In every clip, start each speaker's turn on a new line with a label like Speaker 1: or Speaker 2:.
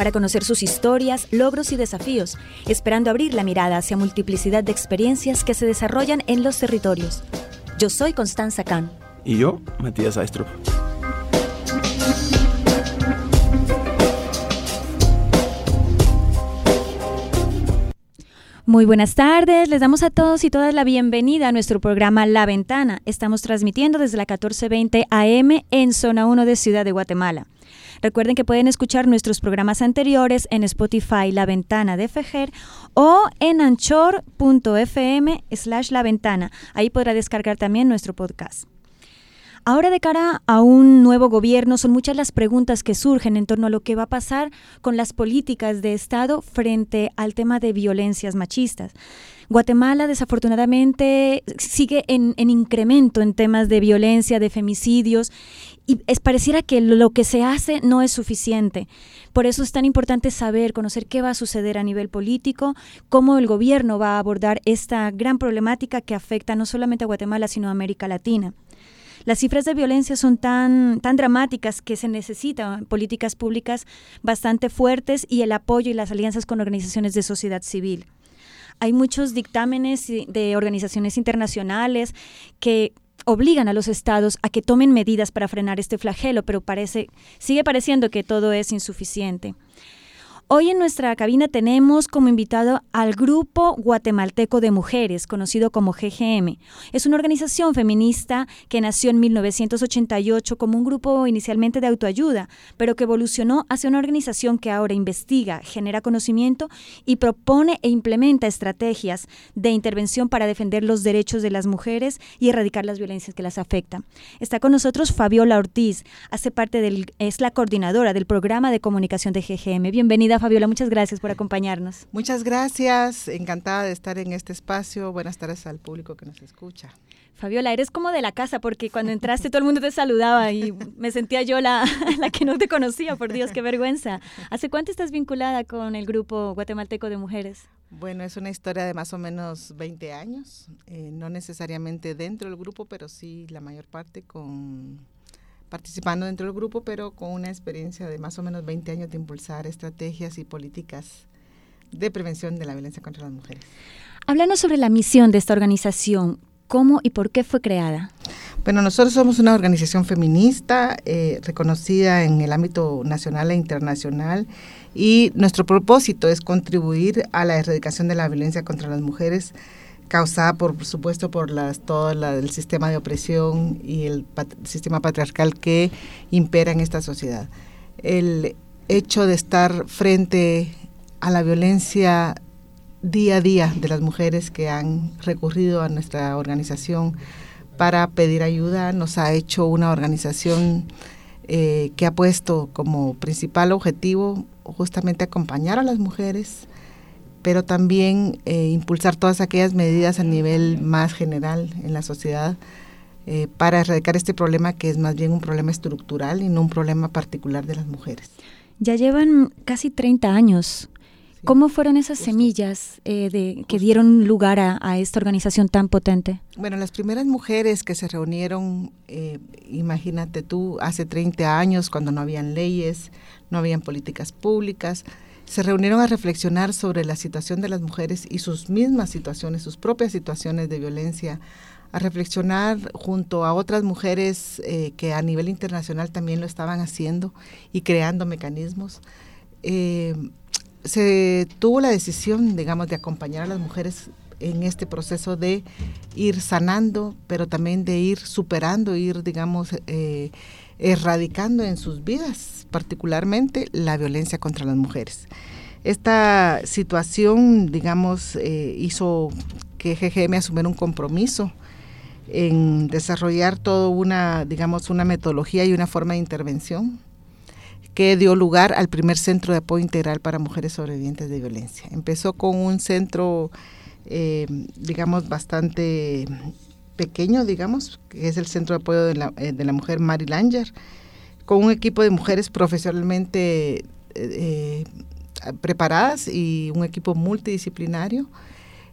Speaker 1: para conocer sus historias, logros y desafíos, esperando abrir la mirada hacia multiplicidad de experiencias que se desarrollan en los territorios. Yo soy Constanza Kahn.
Speaker 2: Y yo, Matías Aistrup.
Speaker 1: Muy buenas tardes, les damos a todos y todas la bienvenida a nuestro programa La Ventana. Estamos transmitiendo desde la 1420 AM en Zona 1 de Ciudad de Guatemala. Recuerden que pueden escuchar nuestros programas anteriores en Spotify La Ventana de Fejer o en anchor.fm slash La Ventana. Ahí podrá descargar también nuestro podcast. Ahora de cara a un nuevo gobierno son muchas las preguntas que surgen en torno a lo que va a pasar con las políticas de Estado frente al tema de violencias machistas. Guatemala desafortunadamente sigue en, incremento en temas de violencia, de femicidios, y es, pareciera que lo que se hace no es suficiente. Por eso es tan importante saber, conocer qué va a suceder a nivel político, cómo el gobierno va a abordar esta gran problemática que afecta no solamente a Guatemala, sino a América Latina. Las cifras de violencia son tan, tan dramáticas que se necesitan políticas públicas bastante fuertes y el apoyo y las alianzas con organizaciones de sociedad civil. Hay muchos dictámenes de organizaciones internacionales que obligan a los estados a que tomen medidas para frenar este flagelo, pero parece, sigue pareciendo que todo es insuficiente. Hoy en nuestra cabina tenemos como invitado al Grupo Guatemalteco de Mujeres, conocido como GGM. Es una organización feminista que nació en 1988 como un grupo inicialmente de autoayuda, pero que evolucionó hacia una organización que ahora investiga, genera conocimiento y propone e implementa estrategias de intervención para defender los derechos de las mujeres y erradicar las violencias que las afectan. Está con nosotros Fabiola Ortiz, hace parte del, es la coordinadora del programa de comunicación de GGM. Bienvenida Fabiola, muchas gracias por acompañarnos.
Speaker 3: Muchas gracias, encantada de estar en este espacio. Buenas tardes al público que nos escucha.
Speaker 1: Fabiola, eres como de la casa porque cuando entraste todo el mundo te saludaba y me sentía yo la, la que no te conocía, por Dios, qué vergüenza. ¿Hace cuánto estás vinculada con el grupo guatemalteco de mujeres?
Speaker 3: Bueno, es una historia de más o menos 20 años, eh, no necesariamente dentro del grupo, pero sí la mayor parte con participando dentro del grupo, pero con una experiencia de más o menos 20 años de impulsar estrategias y políticas de prevención de la violencia contra las mujeres.
Speaker 1: Háblanos sobre la misión de esta organización. ¿Cómo y por qué fue creada?
Speaker 3: Bueno, nosotros somos una organización feminista eh, reconocida en el ámbito nacional e internacional y nuestro propósito es contribuir a la erradicación de la violencia contra las mujeres causada por, supuesto por las, todo el sistema de opresión y el sistema patriarcal que impera en esta sociedad. El hecho de estar frente a la violencia día a día de las mujeres que han recurrido a nuestra organización para pedir ayuda nos ha hecho una organización eh, que ha puesto como principal objetivo justamente acompañar a las mujeres pero también eh, impulsar todas aquellas medidas a nivel más general en la sociedad eh, para erradicar este problema que es más bien un problema estructural y no un problema particular de las mujeres.
Speaker 1: Ya llevan casi 30 años. ¿Cómo fueron esas semillas eh, de, que dieron lugar a, esta organización tan potente?
Speaker 3: Bueno, las primeras mujeres que se reunieron, imagínate tú, hace 30 años, cuando no habían leyes, no habían políticas públicas, se reunieron a reflexionar sobre la situación de las mujeres y sus mismas situaciones, sus propias situaciones de violencia, a reflexionar junto a otras mujeres eh, que a nivel internacional también lo estaban haciendo y creando mecanismos. Eh, se tuvo la decisión, digamos, de acompañar a las mujeres en este proceso de ir sanando, pero también de ir superando, ir, digamos, eh, erradicando en sus vidas, particularmente la violencia contra las mujeres. Esta situación, digamos, eh, hizo que GGM asumiera un compromiso en desarrollar toda una, digamos, una metodología y una forma de intervención que dio lugar al primer centro de apoyo integral para mujeres sobrevivientes de violencia. Empezó con un centro, eh, digamos, bastante pequeño, digamos, que es el Centro de Apoyo de la, eh, Mujer Mary Langer, con un equipo de mujeres profesionalmente eh, preparadas y un equipo multidisciplinario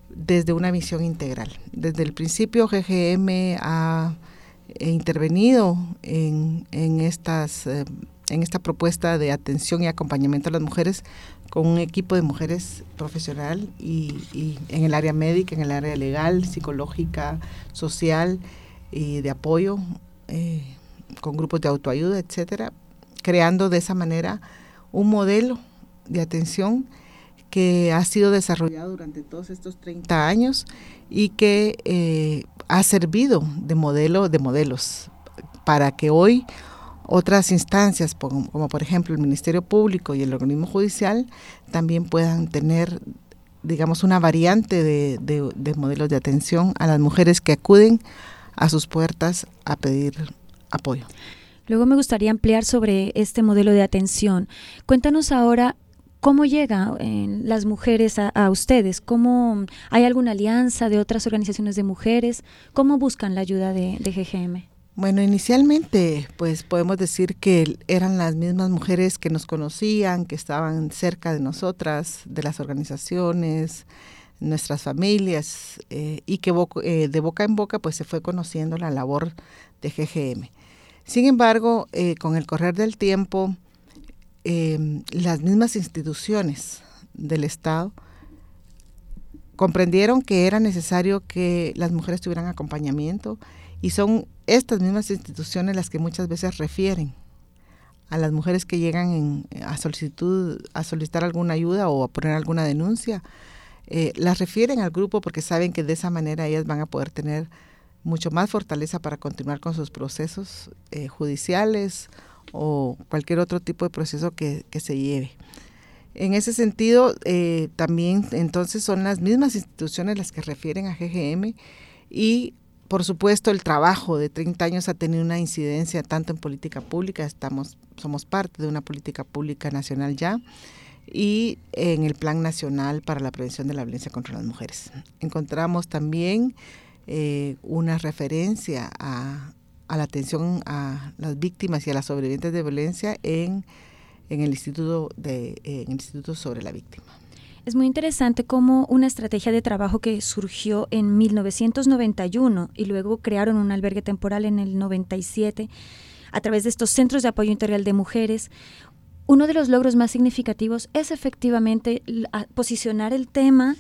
Speaker 3: desde una visión integral. Desde el principio GGM ha intervenido en, en estas en esta propuesta de atención y acompañamiento a las mujeres con un equipo de mujeres profesional y, en el área médica, en el área legal, psicológica, social y de apoyo, eh, con grupos de autoayuda, etcétera, creando de esa manera un modelo de atención que ha sido desarrollado durante todos estos 30 años y que eh, ha servido de modelo de modelos para que hoy otras instancias, como, por ejemplo el Ministerio Público y el organismo judicial, también puedan tener, digamos, una variante de, de modelos de atención a las mujeres que acuden a sus puertas a pedir apoyo.
Speaker 1: Luego me gustaría ampliar sobre este modelo de atención. Cuéntanos ahora ¿Cómo llegan eh, las mujeres a, a, ustedes? ¿Cómo hay alguna alianza de otras organizaciones de mujeres? ¿Cómo buscan la ayuda de, de GGM?
Speaker 3: Bueno, inicialmente, pues podemos decir que eran las mismas mujeres que nos conocían, que estaban cerca de nosotras, de las organizaciones, nuestras familias, eh, y que eh, de boca en boca pues se fue conociendo la labor de GGM. Sin embargo, eh, con el correr del tiempo, em, las mismas instituciones del Estado comprendieron que era necesario que las mujeres tuvieran acompañamiento y son estas mismas instituciones las que muchas veces refieren a las mujeres que llegan a solicitud, a solicitar alguna ayuda o a poner alguna denuncia, eh, las refieren al grupo porque saben que de esa manera ellas van a poder tener mucho más fortaleza para continuar con sus procesos eh, judiciales o cualquier otro tipo de proceso que, se lleve. En ese sentido, eh, también entonces son las mismas instituciones las que refieren a GGM y por supuesto, el trabajo de 30 años ha tenido una incidencia tanto en política pública, estamos, somos parte de una política pública nacional ya, y en el Plan Nacional para la Prevención de la Violencia contra las Mujeres. Encontramos también eh, una referencia a, la atención a las víctimas y a las sobrevivientes de violencia en, el Instituto sobre la Víctima.
Speaker 1: Es muy interesante cómo una estrategia de trabajo que surgió en 1991 y luego crearon un albergue temporal en el 97 a través de estos centros de apoyo integral de mujeres. Uno de los logros más significativos es efectivamente posicionar el tema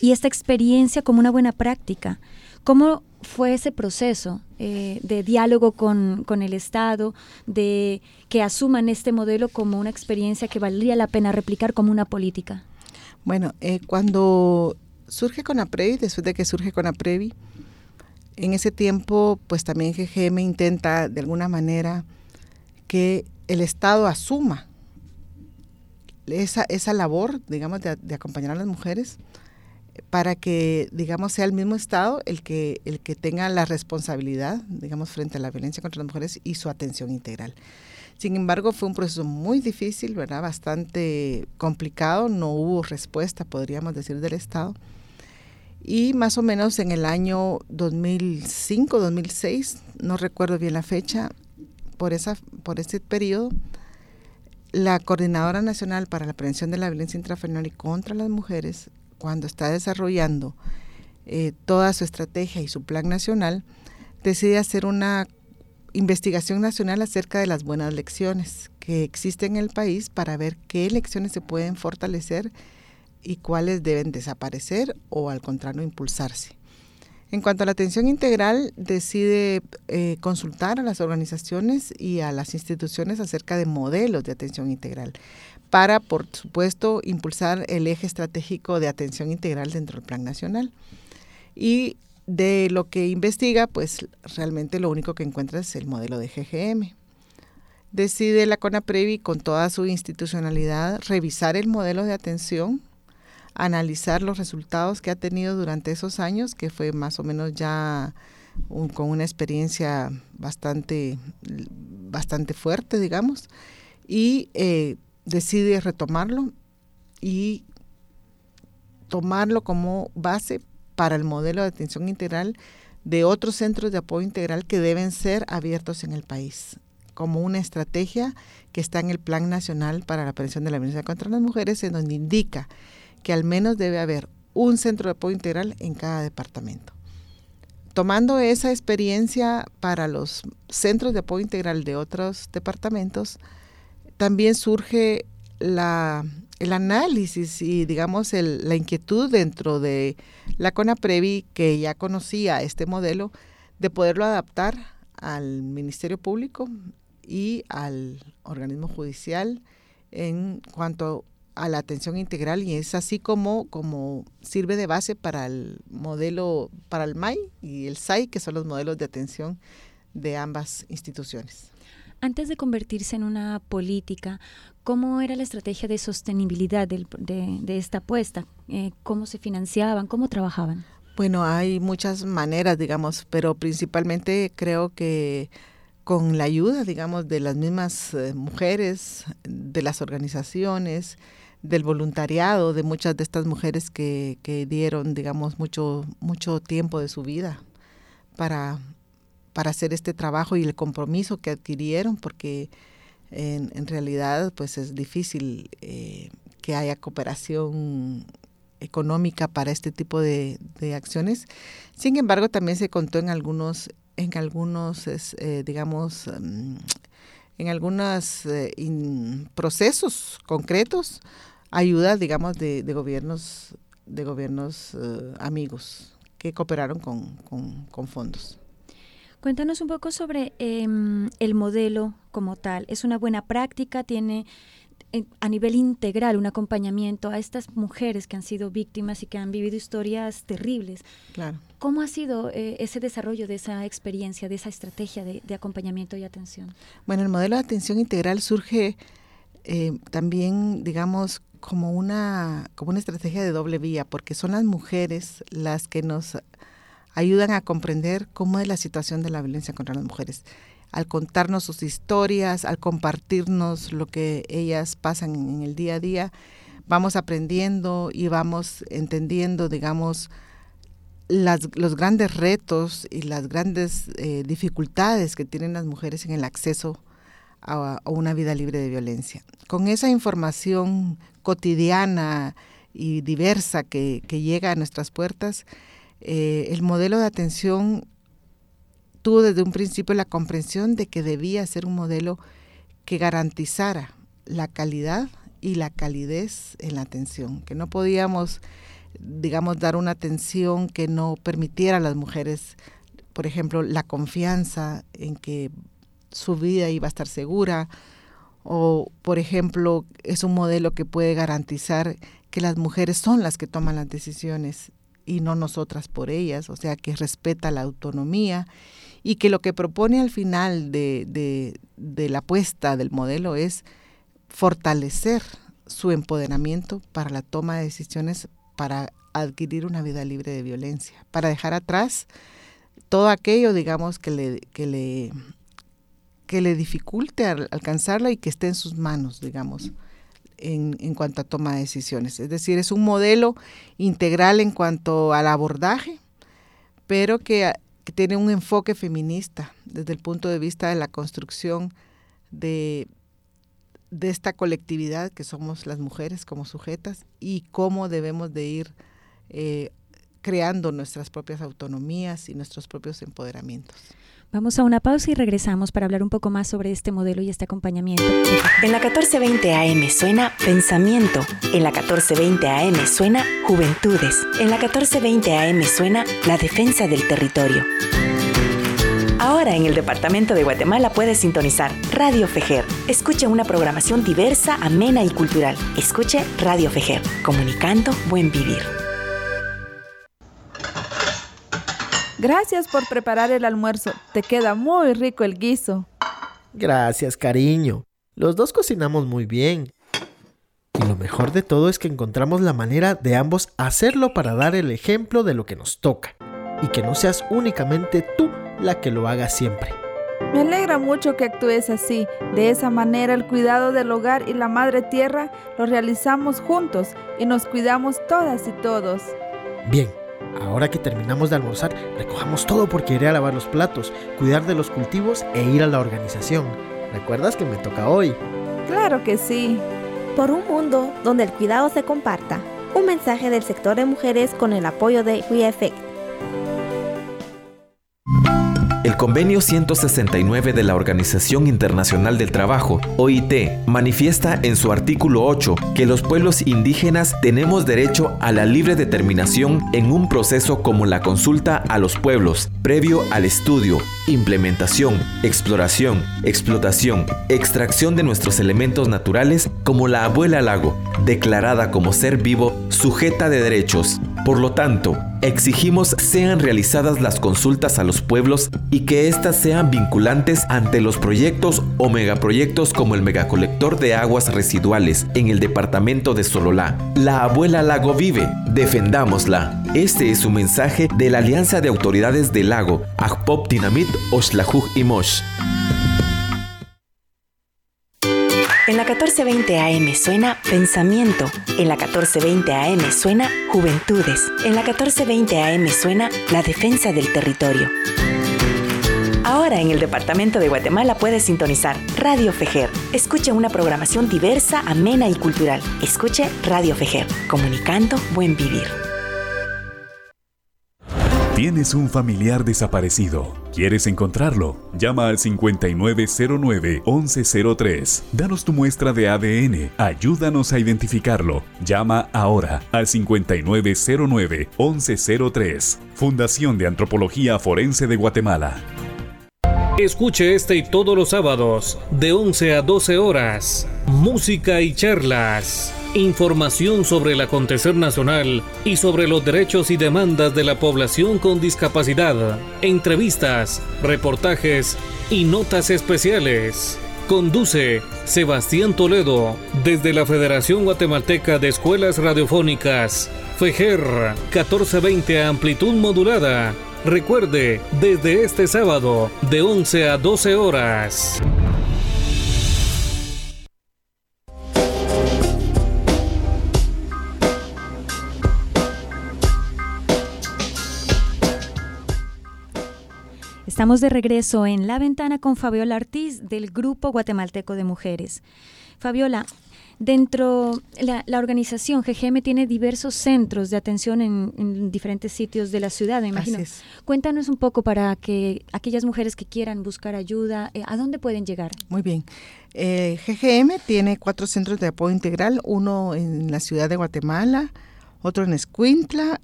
Speaker 1: y esta experiencia como una buena práctica. ¿Cómo fue ese proceso eh, de diálogo con, con, el Estado, de que asuman este modelo como una experiencia que valía la pena replicar como una política?
Speaker 3: Bueno, eh, cuando surge Conaprevi, después de que surge Conaprevi, en ese tiempo, pues también GGM intenta de alguna manera que el Estado asuma esa, esa labor, digamos, de, de, acompañar a las mujeres para que, digamos, sea el mismo Estado el que, el que tenga la responsabilidad, digamos, frente a la violencia contra las mujeres y su atención integral. Sin embargo, fue un proceso muy difícil, ¿verdad? Bastante complicado, no hubo respuesta, podríamos decir, del Estado. Y más o menos en el año 2005, 2006, no recuerdo bien la fecha, por, esa, por ese periodo, la Coordinadora Nacional para la Prevención de la Violencia Intrafamiliar y contra las Mujeres, cuando está desarrollando eh, toda su estrategia y su plan nacional, decide hacer una investigación nacional acerca de las buenas lecciones que existen en el país para ver qué lecciones se pueden fortalecer y cuáles deben desaparecer o al contrario impulsarse. En cuanto a la atención integral, decide eh, consultar a las organizaciones y a las instituciones acerca de modelos de atención integral para, por supuesto, impulsar el eje estratégico de atención integral dentro del Plan Nacional. Y de lo que investiga, pues realmente lo único que encuentra es el modelo de GGM. Decide la CONAPREVI con toda su institucionalidad revisar el modelo de atención, analizar los resultados que ha tenido durante esos años, que fue más o menos ya con una experiencia bastante, bastante fuerte, digamos, y eh, decide retomarlo y tomarlo como base para el modelo de atención integral de otros centros de apoyo integral que deben ser abiertos en el país, como una estrategia que está en el Plan Nacional para la Prevención de la Violencia contra las Mujeres, en donde indica que al menos debe haber un centro de apoyo integral en cada departamento. Tomando esa experiencia para los centros de apoyo integral de otros departamentos, también surge la, el análisis y, digamos, la inquietud dentro de la CONAPREVI, que ya conocía este modelo, de poderlo adaptar al Ministerio Público y al organismo judicial en cuanto a la atención integral y es así como, como sirve de base para el modelo, para el MAI y el SAI, que son los modelos de atención de ambas instituciones.
Speaker 1: Antes de convertirse en una política, ¿cómo era la estrategia de sostenibilidad de, esta apuesta? Eh, ¿Cómo se financiaban? ¿Cómo trabajaban?
Speaker 3: Bueno, hay muchas maneras, digamos, pero principalmente creo que con la ayuda, digamos, de las mismas eh, mujeres, de las organizaciones, del voluntariado de muchas de estas mujeres que, dieron, digamos, mucho, mucho tiempo de su vida para, para hacer este trabajo y el compromiso que adquirieron, porque en, realidad pues es difícil eh, que haya cooperación económica para este tipo de, acciones. Sin embargo, también se contó en algunos, en algunos eh, digamos, mm, en algunos eh, procesos concretos ayuda, digamos, de, gobiernos, de gobiernos amigos que cooperaron con, fondos.
Speaker 1: Cuéntanos un poco sobre em, el modelo como tal. ¿Es una buena práctica? ¿Tiene eh, a nivel integral un acompañamiento a estas mujeres que han sido víctimas y que han vivido historias terribles?
Speaker 3: Claro.
Speaker 1: ¿Cómo ha sido eh, ese desarrollo de esa experiencia, de esa estrategia de, de, acompañamiento y atención?
Speaker 3: Bueno, el modelo de atención integral surge también, digamos, como una, como una estrategia de doble vía, porque son las mujeres las que nos ayudan a comprender cómo es la situación de la violencia contra las mujeres. Al contarnos sus historias, al compartirnos lo que ellas pasan en el día a día, vamos aprendiendo y vamos entendiendo, digamos, los grandes retos y las grandes eh, dificultades que tienen las mujeres en el acceso a, una vida libre de violencia. Con esa información cotidiana y diversa que, llega a nuestras puertas, eh, el modelo de atención tuvo desde un principio la comprensión de que debía ser un modelo que garantizara la calidad y la calidez en la atención, que no podíamos, digamos, dar una atención que no permitiera a las mujeres, por ejemplo, la confianza en que su vida iba a estar segura, o por ejemplo, es un modelo que puede garantizar que las mujeres son las que toman las decisiones y no nosotras por ellas, o sea, que respeta la autonomía y que lo que propone al final de, de, de la apuesta del modelo es fortalecer su empoderamiento para la toma de decisiones para adquirir una vida libre de violencia, para dejar atrás todo aquello, digamos, que le, que le que le dificulte alcanzarla y que esté en sus manos, digamos, en, cuanto a toma de decisiones. Es decir, es un modelo integral en cuanto al abordaje, pero que, tiene un enfoque feminista desde el punto de vista de la construcción de, de esta colectividad que somos las mujeres como sujetas y cómo debemos de ir eh, creando nuestras propias autonomías y nuestros propios empoderamientos.
Speaker 1: Vamos a una pausa y regresamos para hablar un poco más sobre este modelo y este acompañamiento.
Speaker 4: En la 1420 AM suena Pensamiento. En la 1420 AM suena Juventudes. En la 1420 AM suena La Defensa del Territorio. Ahora en el Departamento de Guatemala puedes sintonizar Radio Fejer. Escuche una programación diversa, amena y cultural. Escuche Radio Fejer, comunicando buen vivir.
Speaker 5: Gracias por preparar el almuerzo. Te queda muy rico el guiso.
Speaker 6: Gracias, cariño. Los dos cocinamos muy bien. Y lo mejor de todo es que encontramos la manera de ambos hacerlo para dar el ejemplo de lo que nos toca. Y que no seas únicamente tú la que lo haga siempre.
Speaker 5: Me alegra mucho que actúes así. De esa manera el cuidado del hogar y la madre tierra lo realizamos juntos y nos cuidamos todas y todos.
Speaker 6: Bien, ahora que terminamos de almorzar, recojamos todo porque iré a lavar los platos, cuidar de los cultivos e ir a la organización. ¿Recuerdas que me toca hoy?
Speaker 5: Claro que sí.
Speaker 7: Por un mundo donde el cuidado se comparta. Un mensaje del sector de mujeres con el apoyo de WeEffect.
Speaker 8: El convenio 169 de la Organización Internacional del Trabajo, OIT, manifiesta en su artículo 8 que los pueblos indígenas tenemos derecho a la libre determinación en un proceso como la consulta a los pueblos, previo al estudio, implementación, exploración, explotación, extracción de nuestros elementos naturales como la abuela lago, declarada como ser vivo sujeta de derechos. Por lo tanto, exigimos sean realizadas las consultas a los pueblos y que éstas sean vinculantes ante los proyectos o megaproyectos como el megacolector de aguas residuales en el departamento de Sololá. La abuela lago vive, defendámosla. Este es un mensaje de la Alianza de Autoridades del Lago, Agpop Dinamit Oshlajuj y Mosh.
Speaker 4: En la 1420 AM suena Pensamiento. En la 1420 AM suena Juventudes. En la 1420 AM suena La Defensa del Territorio. Ahora en el Departamento de Guatemala puedes sintonizar Radio Fejer. Escuche una programación diversa, amena y cultural. Escuche Radio Fejer, comunicando buen vivir.
Speaker 9: Tienes un familiar desaparecido. ¿Quieres encontrarlo? Llama al 5909-1103. Danos tu muestra de ADN. Ayúdanos a identificarlo. Llama ahora al 5909-1103. Fundación de Antropología Forense de Guatemala.
Speaker 10: Escuche este y todos los sábados, de 11 a 12 horas. Música y charlas. Información sobre el acontecer nacional y sobre los derechos y demandas de la población con discapacidad. Entrevistas, reportajes y notas especiales. Conduce Sebastián Toledo desde la Federación Guatemalteca de Escuelas Radiofónicas. FEJER 1420 amplitud modulada. Recuerde, desde este sábado, de 11 a 12 horas.
Speaker 1: Estamos de regreso en La Ventana con Fabiola Ortiz del Grupo Guatemalteco de Mujeres. Fabiola, dentro la, la organización GGM tiene diversos centros de atención en, diferentes sitios de la ciudad, me imagino. Cuéntanos un poco para que aquellas mujeres que quieran buscar ayuda, eh, ¿a dónde pueden llegar?
Speaker 3: Muy bien. Eh, GGM tiene cuatro centros de apoyo integral, uno en la ciudad de Guatemala, otro en Escuintla,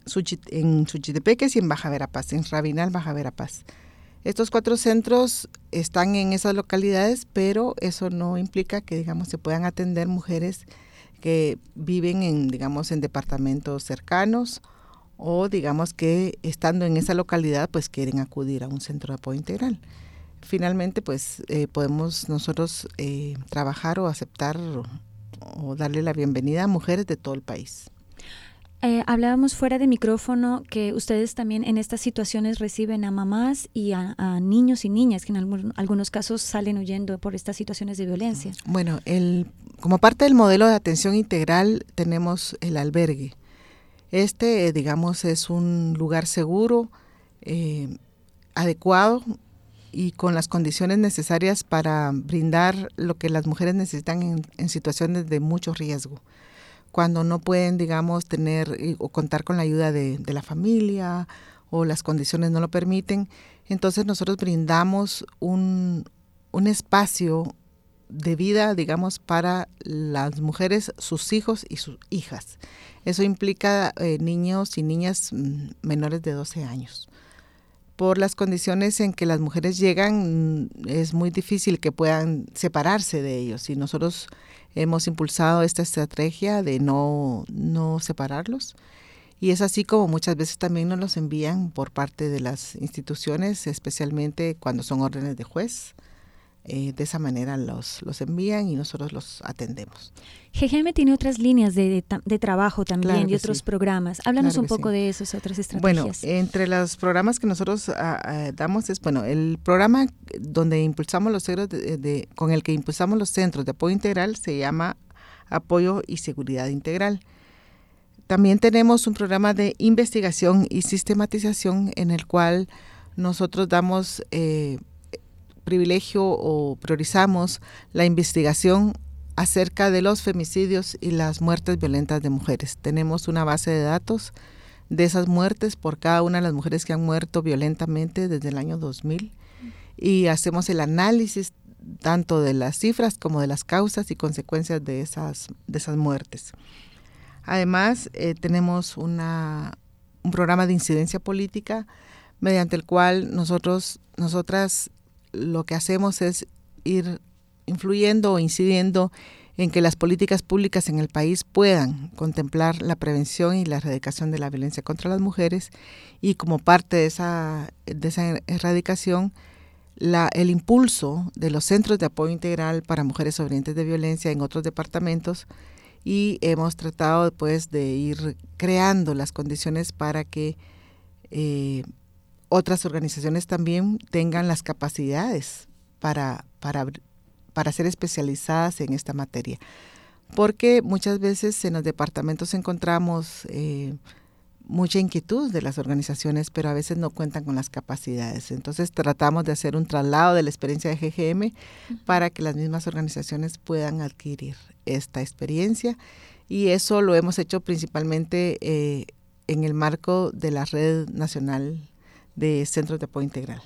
Speaker 3: en Suchitepeques y en Baja Verapaz, en Rabinal, Baja Verapaz. Estos cuatro centros están en esas localidades, pero eso no implica que, digamos, se puedan atender mujeres que viven en, digamos, en departamentos cercanos o, digamos, que estando en esa localidad, pues quieren acudir a un centro de apoyo integral. Finalmente, pues eh, podemos nosotros eh, trabajar o aceptar o darle la bienvenida a mujeres de todo el país.
Speaker 1: Eh, hablábamos fuera de micrófono que ustedes también en estas situaciones reciben a mamás y a, niños y niñas que en algunos casos salen huyendo por estas situaciones de violencia.
Speaker 3: Bueno, el, como parte del modelo de atención integral tenemos el albergue. Este, digamos, es un lugar seguro, eh, adecuado y con las condiciones necesarias para brindar lo que las mujeres necesitan en situaciones de mucho riesgo cuando no pueden, digamos, tener o contar con la ayuda de, la familia o las condiciones no lo permiten. Entonces nosotros brindamos un, espacio de vida, digamos, para las mujeres, sus hijos y sus hijas. Eso implica eh, niños y niñas mm, menores de 12 años. Por las condiciones en que las mujeres llegan, mm, es muy difícil que puedan separarse de ellos y nosotros hemos impulsado esta estrategia de no, no separarlos. Y es así como muchas veces también nos los envían por parte de las instituciones, especialmente cuando son órdenes de juez. Eh, de esa manera los, los envían y nosotros los atendemos.
Speaker 1: GGM tiene otras líneas de, de, trabajo también y otros programas. Háblanos un poco de esas otras estrategias.
Speaker 3: Bueno, entre los programas que nosotros ah, ah, damos es, bueno, el programa donde impulsamos los centros de, con el que impulsamos los centros de apoyo integral se llama Apoyo y Seguridad Integral. También tenemos un programa de investigación y sistematización en el cual nosotros damos eh, privilegio o priorizamos la investigación acerca de los femicidios y las muertes violentas de mujeres. Tenemos una base de datos de esas muertes por cada una de las mujeres que han muerto violentamente desde el año 2000 y hacemos el análisis tanto de las cifras como de las causas y consecuencias de esas, de esas muertes. Además, eh, tenemos una, un programa de incidencia política mediante el cual nosotros, nosotras lo que hacemos es ir influyendo o incidiendo en que las políticas públicas en el país puedan contemplar la prevención y la erradicación de la violencia contra las mujeres. Y como parte de esa, de esa erradicación, el impulso de los centros de apoyo integral para mujeres sobrevivientes de violencia en otros departamentos. Y hemos tratado pues de ir creando las condiciones para que eh, otras organizaciones también tengan las capacidades para, para, para ser especializadas en esta materia. Porque muchas veces en los departamentos encontramos eh, mucha inquietud de las organizaciones, pero a veces no cuentan con las capacidades. Entonces tratamos de hacer un traslado de la experiencia de GGM para que las mismas organizaciones puedan adquirir esta experiencia y eso lo hemos hecho principalmente eh, en el marco de la Red Nacional de centros de apoyo integral.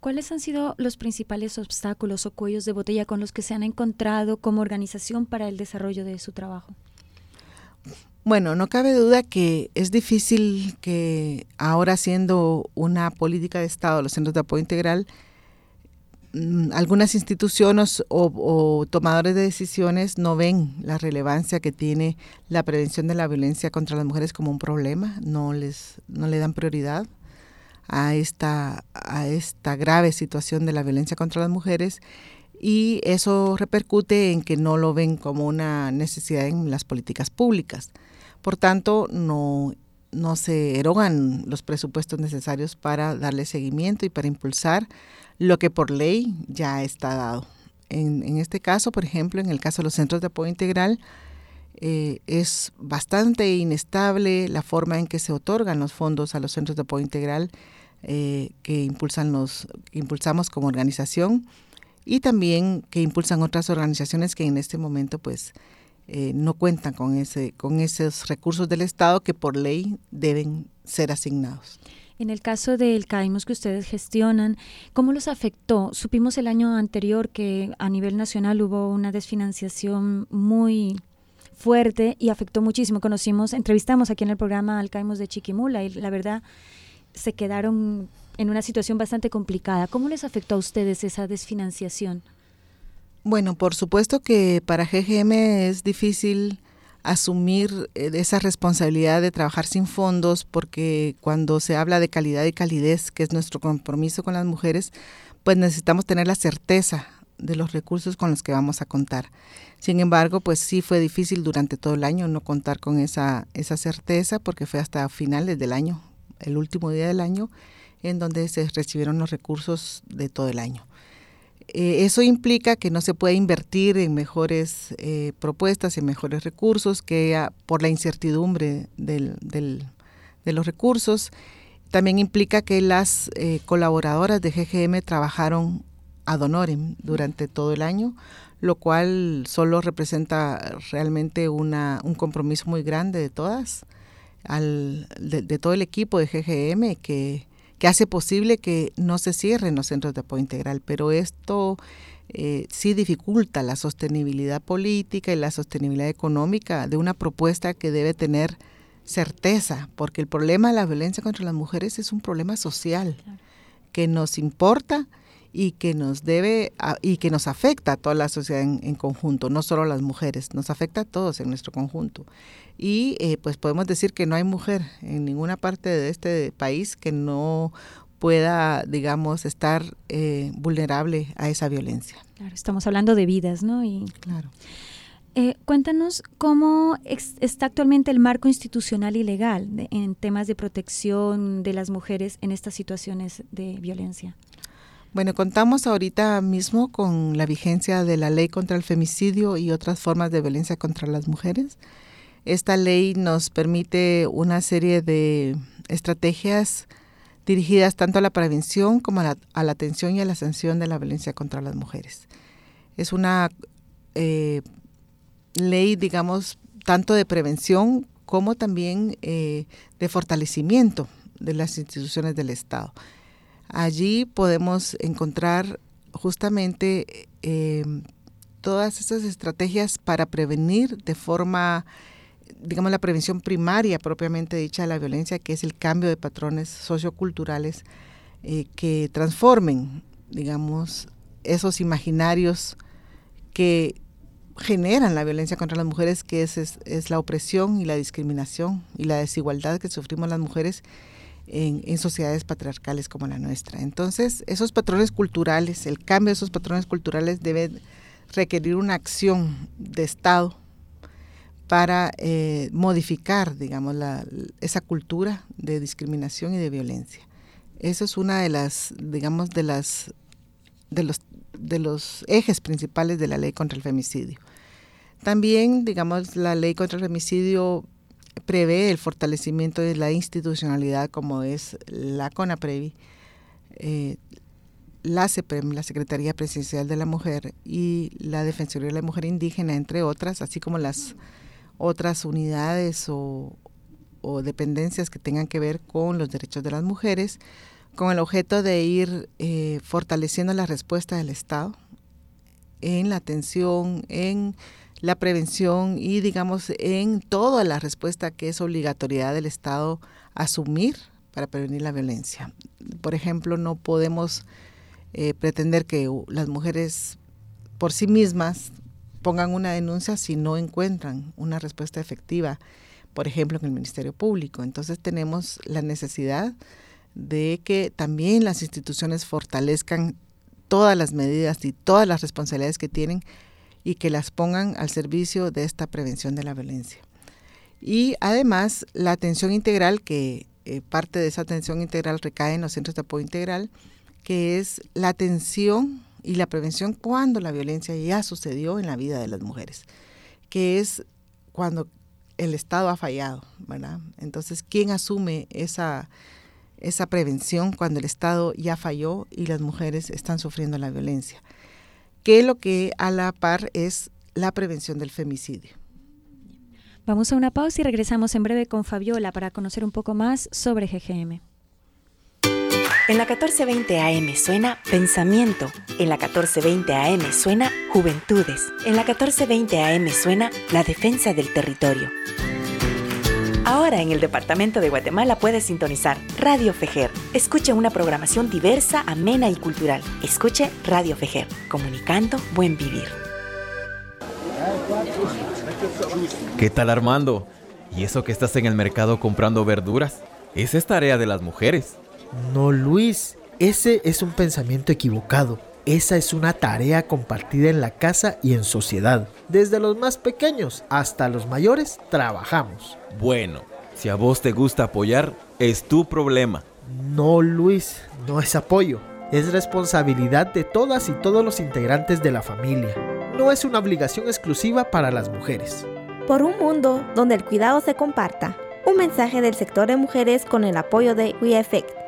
Speaker 1: ¿Cuáles han sido los principales obstáculos o cuellos de botella con los que se han encontrado como organización para el desarrollo de su trabajo?
Speaker 3: Bueno, no cabe duda que es difícil que ahora siendo una política de Estado los centros de apoyo integral, mm, algunas instituciones o, o, tomadores de decisiones no ven la relevancia que tiene la prevención de la violencia contra las mujeres como un problema, no les no le dan prioridad a esta, a esta grave situación de la violencia contra las mujeres y eso repercute en que no lo ven como una necesidad en las políticas públicas. Por tanto, no, no se erogan los presupuestos necesarios para darle seguimiento y para impulsar lo que por ley ya está dado. En, en este caso, por ejemplo, en el caso de los centros de apoyo integral, eh, es bastante inestable la forma en que se otorgan los fondos a los centros de apoyo integral eh, que impulsan los impulsamos como organización y también que impulsan otras organizaciones que en este momento pues eh, no cuentan con ese con esos recursos del Estado que por ley deben ser asignados.
Speaker 1: En el caso del CAIMOS que ustedes gestionan, ¿cómo los afectó? Supimos el año anterior que a nivel nacional hubo una desfinanciación muy fuerte y afectó muchísimo. Conocimos, entrevistamos aquí en el programa al Caimos de Chiquimula y la verdad se quedaron en una situación bastante complicada. ¿Cómo les afectó a ustedes esa desfinanciación?
Speaker 3: Bueno, por supuesto que para GGM es difícil asumir eh, esa responsabilidad de trabajar sin fondos porque cuando se habla de calidad y calidez, que es nuestro compromiso con las mujeres, pues necesitamos tener la certeza de los recursos con los que vamos a contar. Sin embargo, pues sí fue difícil durante todo el año no contar con esa, esa certeza porque fue hasta finales del año, el último día del año, en donde se recibieron los recursos de todo el año. Eh, eso implica que no se puede invertir en mejores eh, propuestas, en mejores recursos, que por la incertidumbre del, de los recursos. También implica que las eh, colaboradoras de GGM trabajaron ad honorem durante todo el año, lo cual solo representa realmente una, un compromiso muy grande de todas, al, de, todo el equipo de GGM que, hace posible que no se cierren los centros de apoyo integral, pero esto eh, sí dificulta la sostenibilidad política y la sostenibilidad económica de una propuesta que debe tener certeza, porque el problema de la violencia contra las mujeres es un problema social que nos importa y que nos debe y que nos afecta a toda la sociedad en, conjunto, no solo a las mujeres, nos afecta a todos en nuestro conjunto. Y eh, pues podemos decir que no hay mujer en ninguna parte de este país que no pueda, digamos, estar eh, vulnerable a esa violencia.
Speaker 1: Claro, estamos hablando de vidas, ¿no? Y,
Speaker 3: claro.
Speaker 1: Eh, cuéntanos cómo está actualmente el marco institucional y legal en temas de protección de las mujeres en estas situaciones de violencia.
Speaker 3: Bueno, contamos ahorita mismo con la vigencia de la ley contra el femicidio y otras formas de violencia contra las mujeres. Esta ley nos permite una serie de estrategias dirigidas tanto a la prevención como a la, atención y a la sanción de la violencia contra las mujeres. Es una eh, ley, digamos, tanto de prevención como también eh, de fortalecimiento de las instituciones del Estado. Allí podemos encontrar justamente eh, todas estas estrategias para prevenir de forma, digamos, la prevención primaria propiamente dicha de la violencia, que es el cambio de patrones socioculturales eh, que transformen, digamos, esos imaginarios que generan la violencia contra las mujeres, que es, es, la opresión y la discriminación y la desigualdad que sufrimos las mujeres en, en, sociedades patriarcales como la nuestra. Entonces, esos patrones culturales, el cambio de esos patrones culturales debe requerir una acción de Estado para eh, modificar, digamos, esa cultura de discriminación y de violencia. Eso es una de las, digamos, de las de los de los ejes principales de la ley contra el femicidio. También, digamos, la ley contra el femicidio prevé el fortalecimiento de la institucionalidad como es la CONAPREVI, eh, la CEPREM, la Secretaría Presidencial de la Mujer y la Defensoría de la Mujer Indígena, entre otras, así como las otras unidades o, dependencias que tengan que ver con los derechos de las mujeres, con el objeto de ir eh, fortaleciendo la respuesta del Estado en la atención, en la prevención y digamos en toda la respuesta que es obligatoriedad del Estado asumir para prevenir la violencia. Por ejemplo, no podemos eh, pretender que las mujeres por sí mismas pongan una denuncia si no encuentran una respuesta efectiva, por ejemplo, en el Ministerio Público. Entonces tenemos la necesidad de que también las instituciones fortalezcan todas las medidas y todas las responsabilidades que tienen y que las pongan al servicio de esta prevención de la violencia. Y además la atención integral, que eh, parte de esa atención integral recae en los centros de apoyo integral, que es la atención y la prevención cuando la violencia ya sucedió en la vida de las mujeres, que es cuando el Estado ha fallado, ¿verdad? Entonces, ¿quién asume esa, esa prevención cuando el Estado ya falló y las mujeres están sufriendo la violencia. Que lo que a la par es la prevención del femicidio.
Speaker 1: Vamos a una pausa y regresamos en breve con Fabiola para conocer un poco más sobre GGM.
Speaker 4: En la 1420 AM suena Pensamiento. En la 1420 AM suena Juventudes. En la 1420 AM suena La Defensa del Territorio. Ahora en el Departamento de Guatemala puedes sintonizar Radio Fejer. Escuche una programación diversa, amena y cultural. Escuche Radio Fejer, comunicando buen vivir.
Speaker 8: ¿Qué tal Armando? ¿Y eso que estás en el mercado comprando verduras? Esa es tarea de las mujeres.
Speaker 6: No, Luis, ese es un pensamiento equivocado. Esa es una tarea compartida en la casa y en sociedad. Desde los más pequeños hasta los mayores trabajamos.
Speaker 8: Bueno, si a vos te gusta apoyar, es tu problema.
Speaker 6: No, Luis, no es apoyo. Es responsabilidad de todas y todos los integrantes de la familia. No es una obligación exclusiva para las mujeres.
Speaker 7: Por un mundo donde el cuidado se comparta. Un mensaje del sector de mujeres con el apoyo de WeEffect.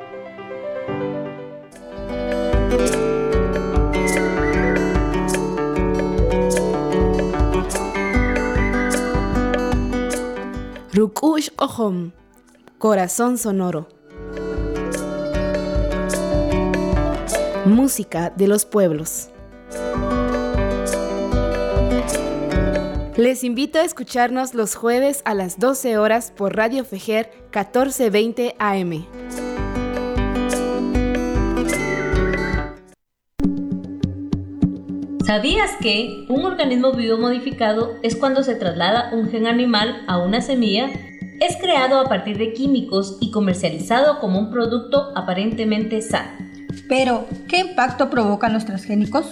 Speaker 11: Rukush Ohom, Corazón Sonoro. Música de los pueblos. Les invito a escucharnos los jueves a las 12 horas por Radio Fejer 1420 AM.
Speaker 12: ¿Sabías que un organismo vivo modificado es cuando se traslada un gen animal a una semilla Es creado a partir de químicos y comercializado como un producto aparentemente sano.
Speaker 13: Pero, ¿qué impacto provocan los transgénicos?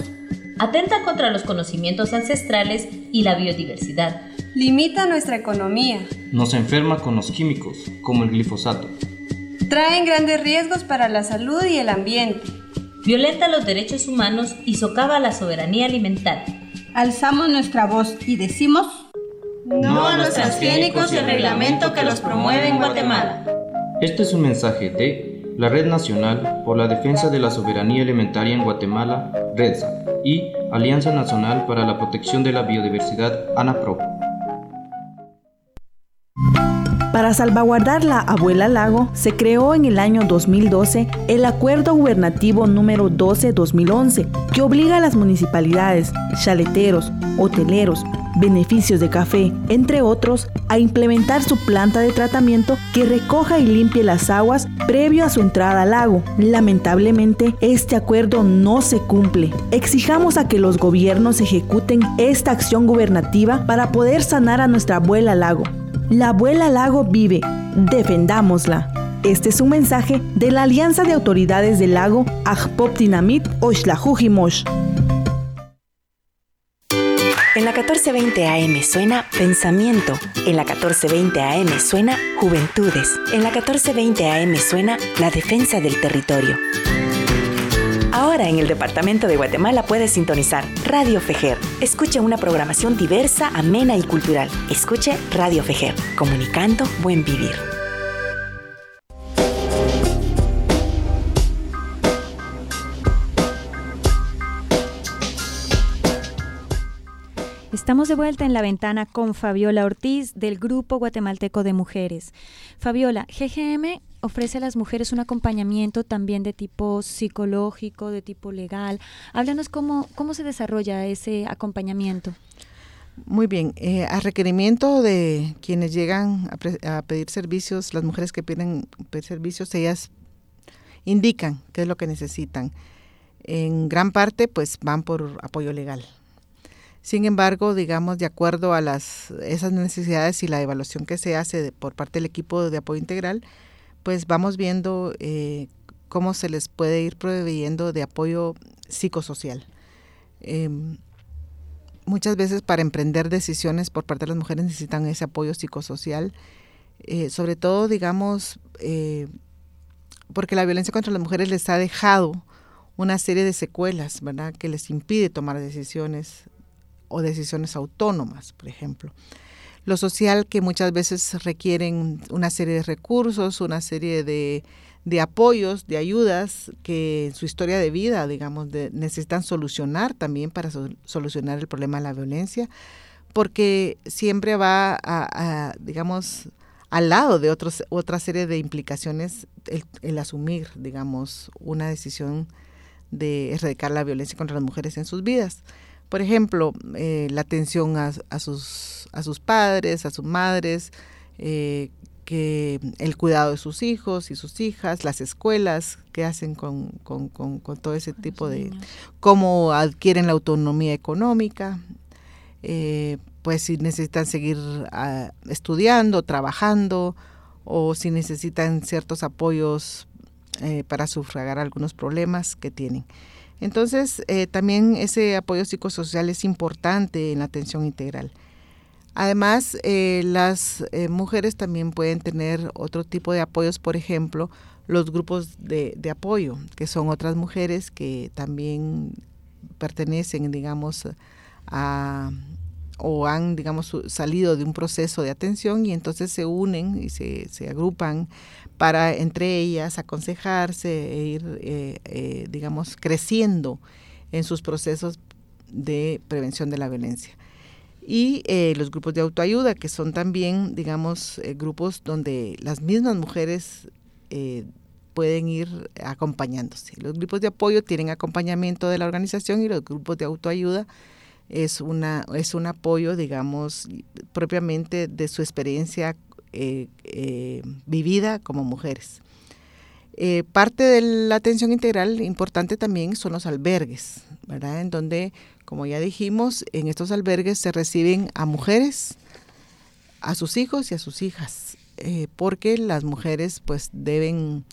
Speaker 12: Atenta contra los conocimientos ancestrales y la biodiversidad.
Speaker 13: Limita nuestra economía.
Speaker 14: Nos enferma con los químicos, como el glifosato.
Speaker 13: Traen grandes riesgos para la salud y el ambiente.
Speaker 12: Violenta los derechos humanos y socava la soberanía alimentaria.
Speaker 13: Alzamos nuestra voz y decimos
Speaker 12: no a los transgénicos y el reglamento que los promueve en Guatemala.
Speaker 14: Este es un mensaje de la Red Nacional por la Defensa de la Soberanía Alimentaria en Guatemala, REDSA, y Alianza Nacional para la Protección de la Biodiversidad, ANAPRO.
Speaker 15: Para salvaguardar la abuela lago, se creó en el año 2012 el Acuerdo Gubernativo número 12-2011, que obliga a las municipalidades, chaleteros, hoteleros, beneficios de café, entre otros, a implementar su planta de tratamiento que recoja y limpie las aguas previo a su entrada al lago. Lamentablemente, este acuerdo no se cumple. Exijamos a que los gobiernos ejecuten esta acción gubernativa para poder sanar a nuestra abuela lago. La abuela lago vive, defendámosla. Este es un mensaje de la Alianza de Autoridades del Lago Ajpop-Dinamit Oshlajujimosh.
Speaker 4: En la 1420 AM suena Pensamiento. En la 1420 AM suena Juventudes. En la 1420 AM suena La Defensa del Territorio. Ahora en el Departamento de Guatemala puedes sintonizar Radio Fejer. Escuche una programación diversa, amena y cultural. Escuche Radio Fejer, comunicando buen vivir.
Speaker 1: Estamos de vuelta en la ventana con Fabiola Ortiz del Grupo Guatemalteco de Mujeres. Fabiola, GGM ofrece a las mujeres un acompañamiento también de tipo psicológico, de tipo legal. Háblanos cómo, cómo se desarrolla ese acompañamiento.
Speaker 3: Muy bien, eh, a requerimiento de quienes llegan a, pedir servicios, las mujeres que piden servicios, ellas indican qué es lo que necesitan. En gran parte, pues van por apoyo legal. Sin embargo, digamos, de acuerdo a las, esas necesidades y la evaluación que se hace por parte del equipo de apoyo integral, pues vamos viendo eh, cómo se les puede ir proveyendo de apoyo psicosocial. Em, muchas veces para emprender decisiones por parte de las mujeres necesitan ese apoyo psicosocial, eh, sobre todo, digamos, eh, porque la violencia contra las mujeres les ha dejado una serie de secuelas, ¿verdad?, que les impide tomar decisiones o decisiones autónomas, por ejemplo. Lo social que muchas veces requieren una serie de recursos, una serie de, apoyos, de ayudas que en su historia de vida, digamos, necesitan solucionar también para solucionar el problema de la violencia, porque siempre va a, digamos, al lado de otros, otra serie de implicaciones el, el, asumir, digamos, una decisión de erradicar la violencia contra las mujeres en sus vidas. Por ejemplo, eh, la atención a, sus, a sus padres, a sus madres, eh, que el cuidado de sus hijos y sus hijas, las escuelas que hacen con, todo ese tipo de... cómo adquieren la autonomía económica, eh, pues si necesitan seguir ah, estudiando, trabajando, o si necesitan ciertos apoyos para sufragar algunos problemas que tienen. Entonces, eh, también ese apoyo psicosocial es importante en la atención integral. Además, eh, las eh, mujeres también pueden tener otro tipo de apoyos, por ejemplo, los grupos de, apoyo, que son otras mujeres que también pertenecen, digamos, a o han, digamos, salido de un proceso de atención y entonces se unen y se, se agrupan para entre ellas aconsejarse e ir, eh, eh, digamos, creciendo en sus procesos de prevención de la violencia. Y eh, los grupos de autoayuda, que son también, digamos, grupos donde las mismas mujeres pueden ir acompañándose. Los grupos de apoyo tienen acompañamiento de la organización y los grupos de autoayuda es, una, es un apoyo, digamos, propiamente de su experiencia eh, eh, vivida como mujeres. Eh, parte de la atención integral importante también son los albergues, ¿verdad? En donde, como ya dijimos, en estos albergues se reciben a mujeres, a sus hijos y a sus hijas. porque las mujeres pues deben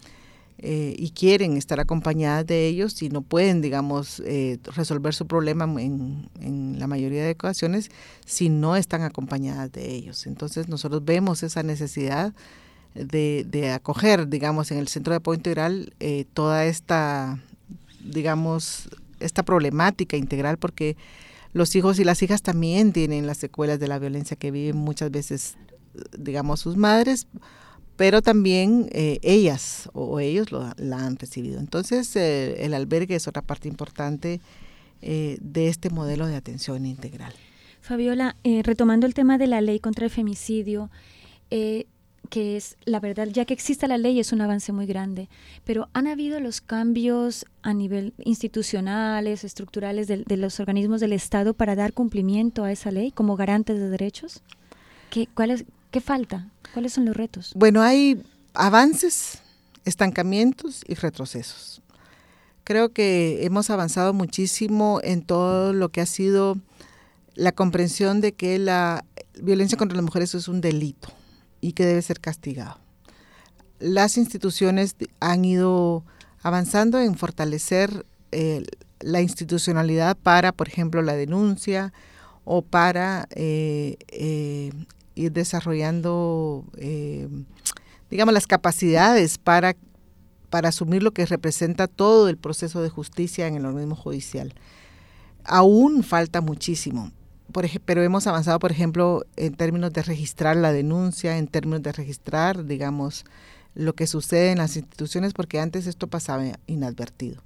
Speaker 3: eh, y quieren estar acompañadas de ellos y no pueden, digamos, eh, resolver su problema en, en, la mayoría de ocasiones si no están acompañadas de ellos. Entonces nosotros vemos esa necesidad de, de acoger, digamos, en el centro de apoyo integral eh, toda esta, digamos, esta problemática integral porque los hijos y las hijas también tienen las secuelas de la violencia que viven muchas veces, digamos, sus madres pero también eh, ellas o ellos lo, la han recibido. Entonces, eh, el albergue es otra parte importante eh, de este modelo de atención integral.
Speaker 1: Fabiola, retomando el tema de la ley contra el femicidio, que es, la verdad, ya que existe la ley es un avance muy grande, pero ¿han habido los cambios a nivel institucionales, estructurales de, de los organismos del Estado para dar cumplimiento a esa ley como garantes de derechos? ¿Qué, cuál es, ¿Qué falta? ¿Cuáles son los retos?
Speaker 3: Bueno, hay avances, estancamientos y retrocesos. Creo que hemos avanzado muchísimo en todo lo que ha sido la comprensión de que la violencia contra las mujeres es un delito y que debe ser castigado. Las instituciones han ido avanzando en fortalecer eh, la institucionalidad para, por ejemplo, la denuncia o para eh, eh, ir desarrollando, eh, digamos, las capacidades para, para asumir lo que representa todo el proceso de justicia en el organismo judicial. Aún falta muchísimo, pero hemos avanzado, por ejemplo, en términos de registrar la denuncia, en términos de registrar, digamos, lo que sucede en las instituciones, porque antes esto pasaba inadvertido.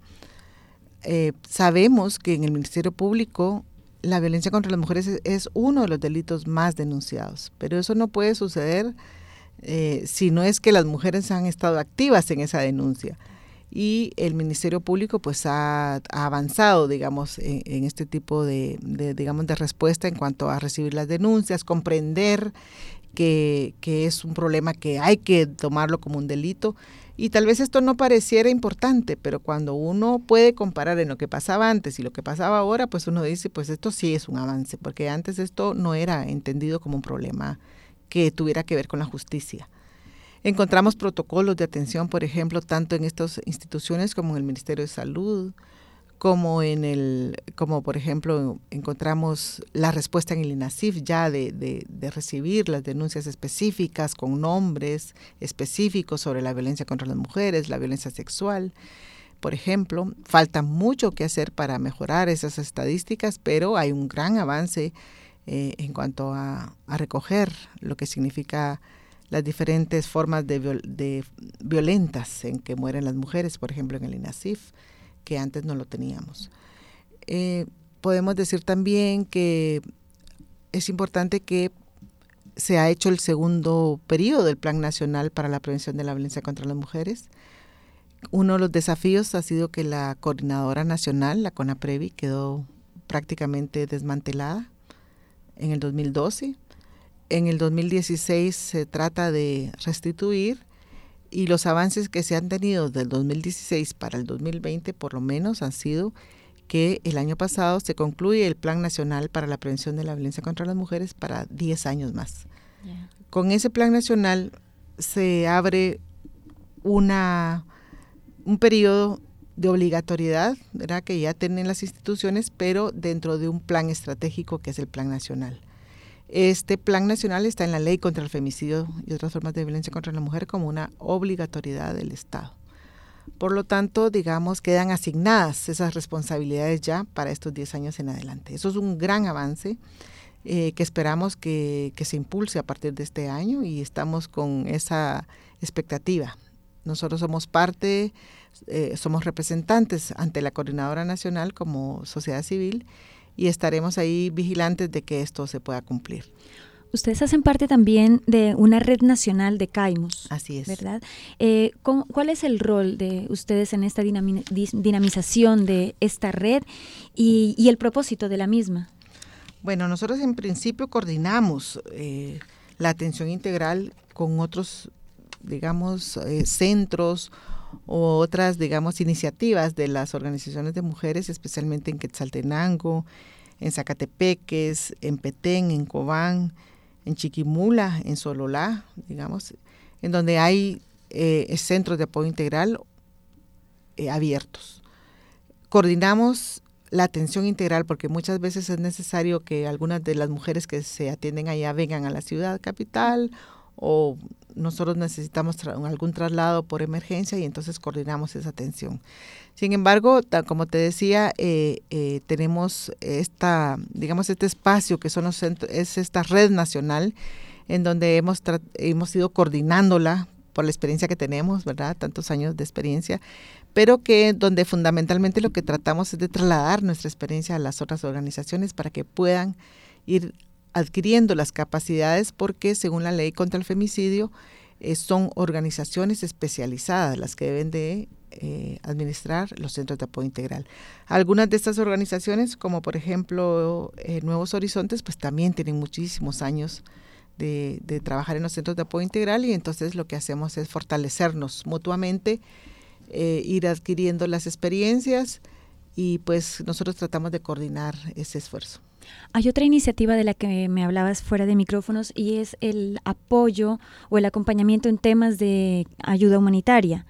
Speaker 3: Eh, sabemos que en el Ministerio Público la violencia contra las mujeres es, uno de los delitos más denunciados, pero eso no puede suceder eh, si no es que las mujeres han estado activas en esa denuncia. Y el Ministerio Público pues ha, avanzado, digamos, en, este tipo de, digamos, de respuesta en cuanto a recibir las denuncias, comprender que, que es un problema que hay que tomarlo como un delito y tal vez esto no pareciera importante, pero cuando uno puede comparar en lo que pasaba antes y lo que pasaba ahora, pues uno dice, pues esto sí es un avance, porque antes esto no era entendido como un problema que tuviera que ver con la justicia. Encontramos protocolos de atención, por ejemplo, tanto en estas instituciones como en el Ministerio de Salud, como en el, como por ejemplo encontramos la respuesta en el INASIF ya de, de, recibir las denuncias específicas con nombres específicos sobre la violencia contra las mujeres, la violencia sexual. Por ejemplo, falta mucho que hacer para mejorar esas estadísticas, pero hay un gran avance eh, en cuanto a, a, recoger lo que significa las diferentes formas de, de violentas en que mueren las mujeres, por ejemplo, en el INASIF que antes no lo teníamos. Eh, podemos decir también que es importante que se ha hecho el segundo periodo del Plan Nacional para la Prevención de la Violencia contra las Mujeres. Uno de los desafíos ha sido que la coordinadora nacional, la CONAPREVI, quedó prácticamente desmantelada en el 2012. En el 2016 se trata de restituir y los avances que se han tenido del 2016 para el 2020 por lo menos han sido que el año pasado se concluye el Plan Nacional para la Prevención de la Violencia contra las Mujeres para 10 años más. Con ese Plan Nacional se abre una, un periodo de obligatoriedad, ¿verdad? que ya tienen las instituciones, pero dentro de un plan estratégico que es el Plan Nacional. Este plan nacional está en la ley contra el femicidio y otras formas de violencia contra la mujer como una obligatoriedad del Estado. Por lo tanto, digamos, quedan asignadas esas responsabilidades ya para estos 10 años en adelante. Eso es un gran avance eh, que esperamos que, se impulse a partir de este año y estamos con esa expectativa. Nosotros somos parte, eh, somos representantes ante la Coordinadora Nacional como sociedad civil y estaremos ahí vigilantes de que esto se pueda cumplir.
Speaker 1: Ustedes hacen parte también de una red nacional de CAIMOS.
Speaker 3: Así es.
Speaker 1: ¿Verdad? Eh, ¿Cuál es el rol de ustedes en esta dinamización de esta red y, el propósito de la misma?
Speaker 3: Bueno, nosotros en principio coordinamos eh, la atención integral con otros, digamos, eh, centros o otras, digamos, iniciativas de las organizaciones de mujeres, especialmente en Quetzaltenango, en Zacatepeques, en Petén, en Cobán, en Chiquimula, en Sololá, digamos, en donde hay eh, centros de apoyo integral eh, abiertos. Coordinamos la atención integral porque muchas veces es necesario que algunas de las mujeres que se atienden allá vengan a la ciudad capital o nosotros necesitamos algún traslado por emergencia y entonces coordinamos esa atención. Sin embargo, como te decía, eh, eh, tenemos esta, digamos, este espacio que son los es esta red nacional en donde hemos, hemos ido coordinándola por la experiencia que tenemos, ¿verdad? Tantos años de experiencia, pero que donde fundamentalmente lo que tratamos es de trasladar nuestra experiencia a las otras organizaciones para que puedan ir adquiriendo las capacidades porque según la ley contra el femicidio eh, son organizaciones especializadas las que deben de eh, administrar los centros de apoyo integral. Algunas de estas organizaciones, como por ejemplo eh, Nuevos Horizontes, pues también tienen muchísimos años de, de, trabajar en los centros de apoyo integral y entonces lo que hacemos es fortalecernos mutuamente ir adquiriendo las experiencias y pues nosotros tratamos de coordinar ese esfuerzo.
Speaker 1: Hay otra iniciativa de la que me hablabas fuera de micrófonos y es el apoyo o el acompañamiento en temas de ayuda humanitaria.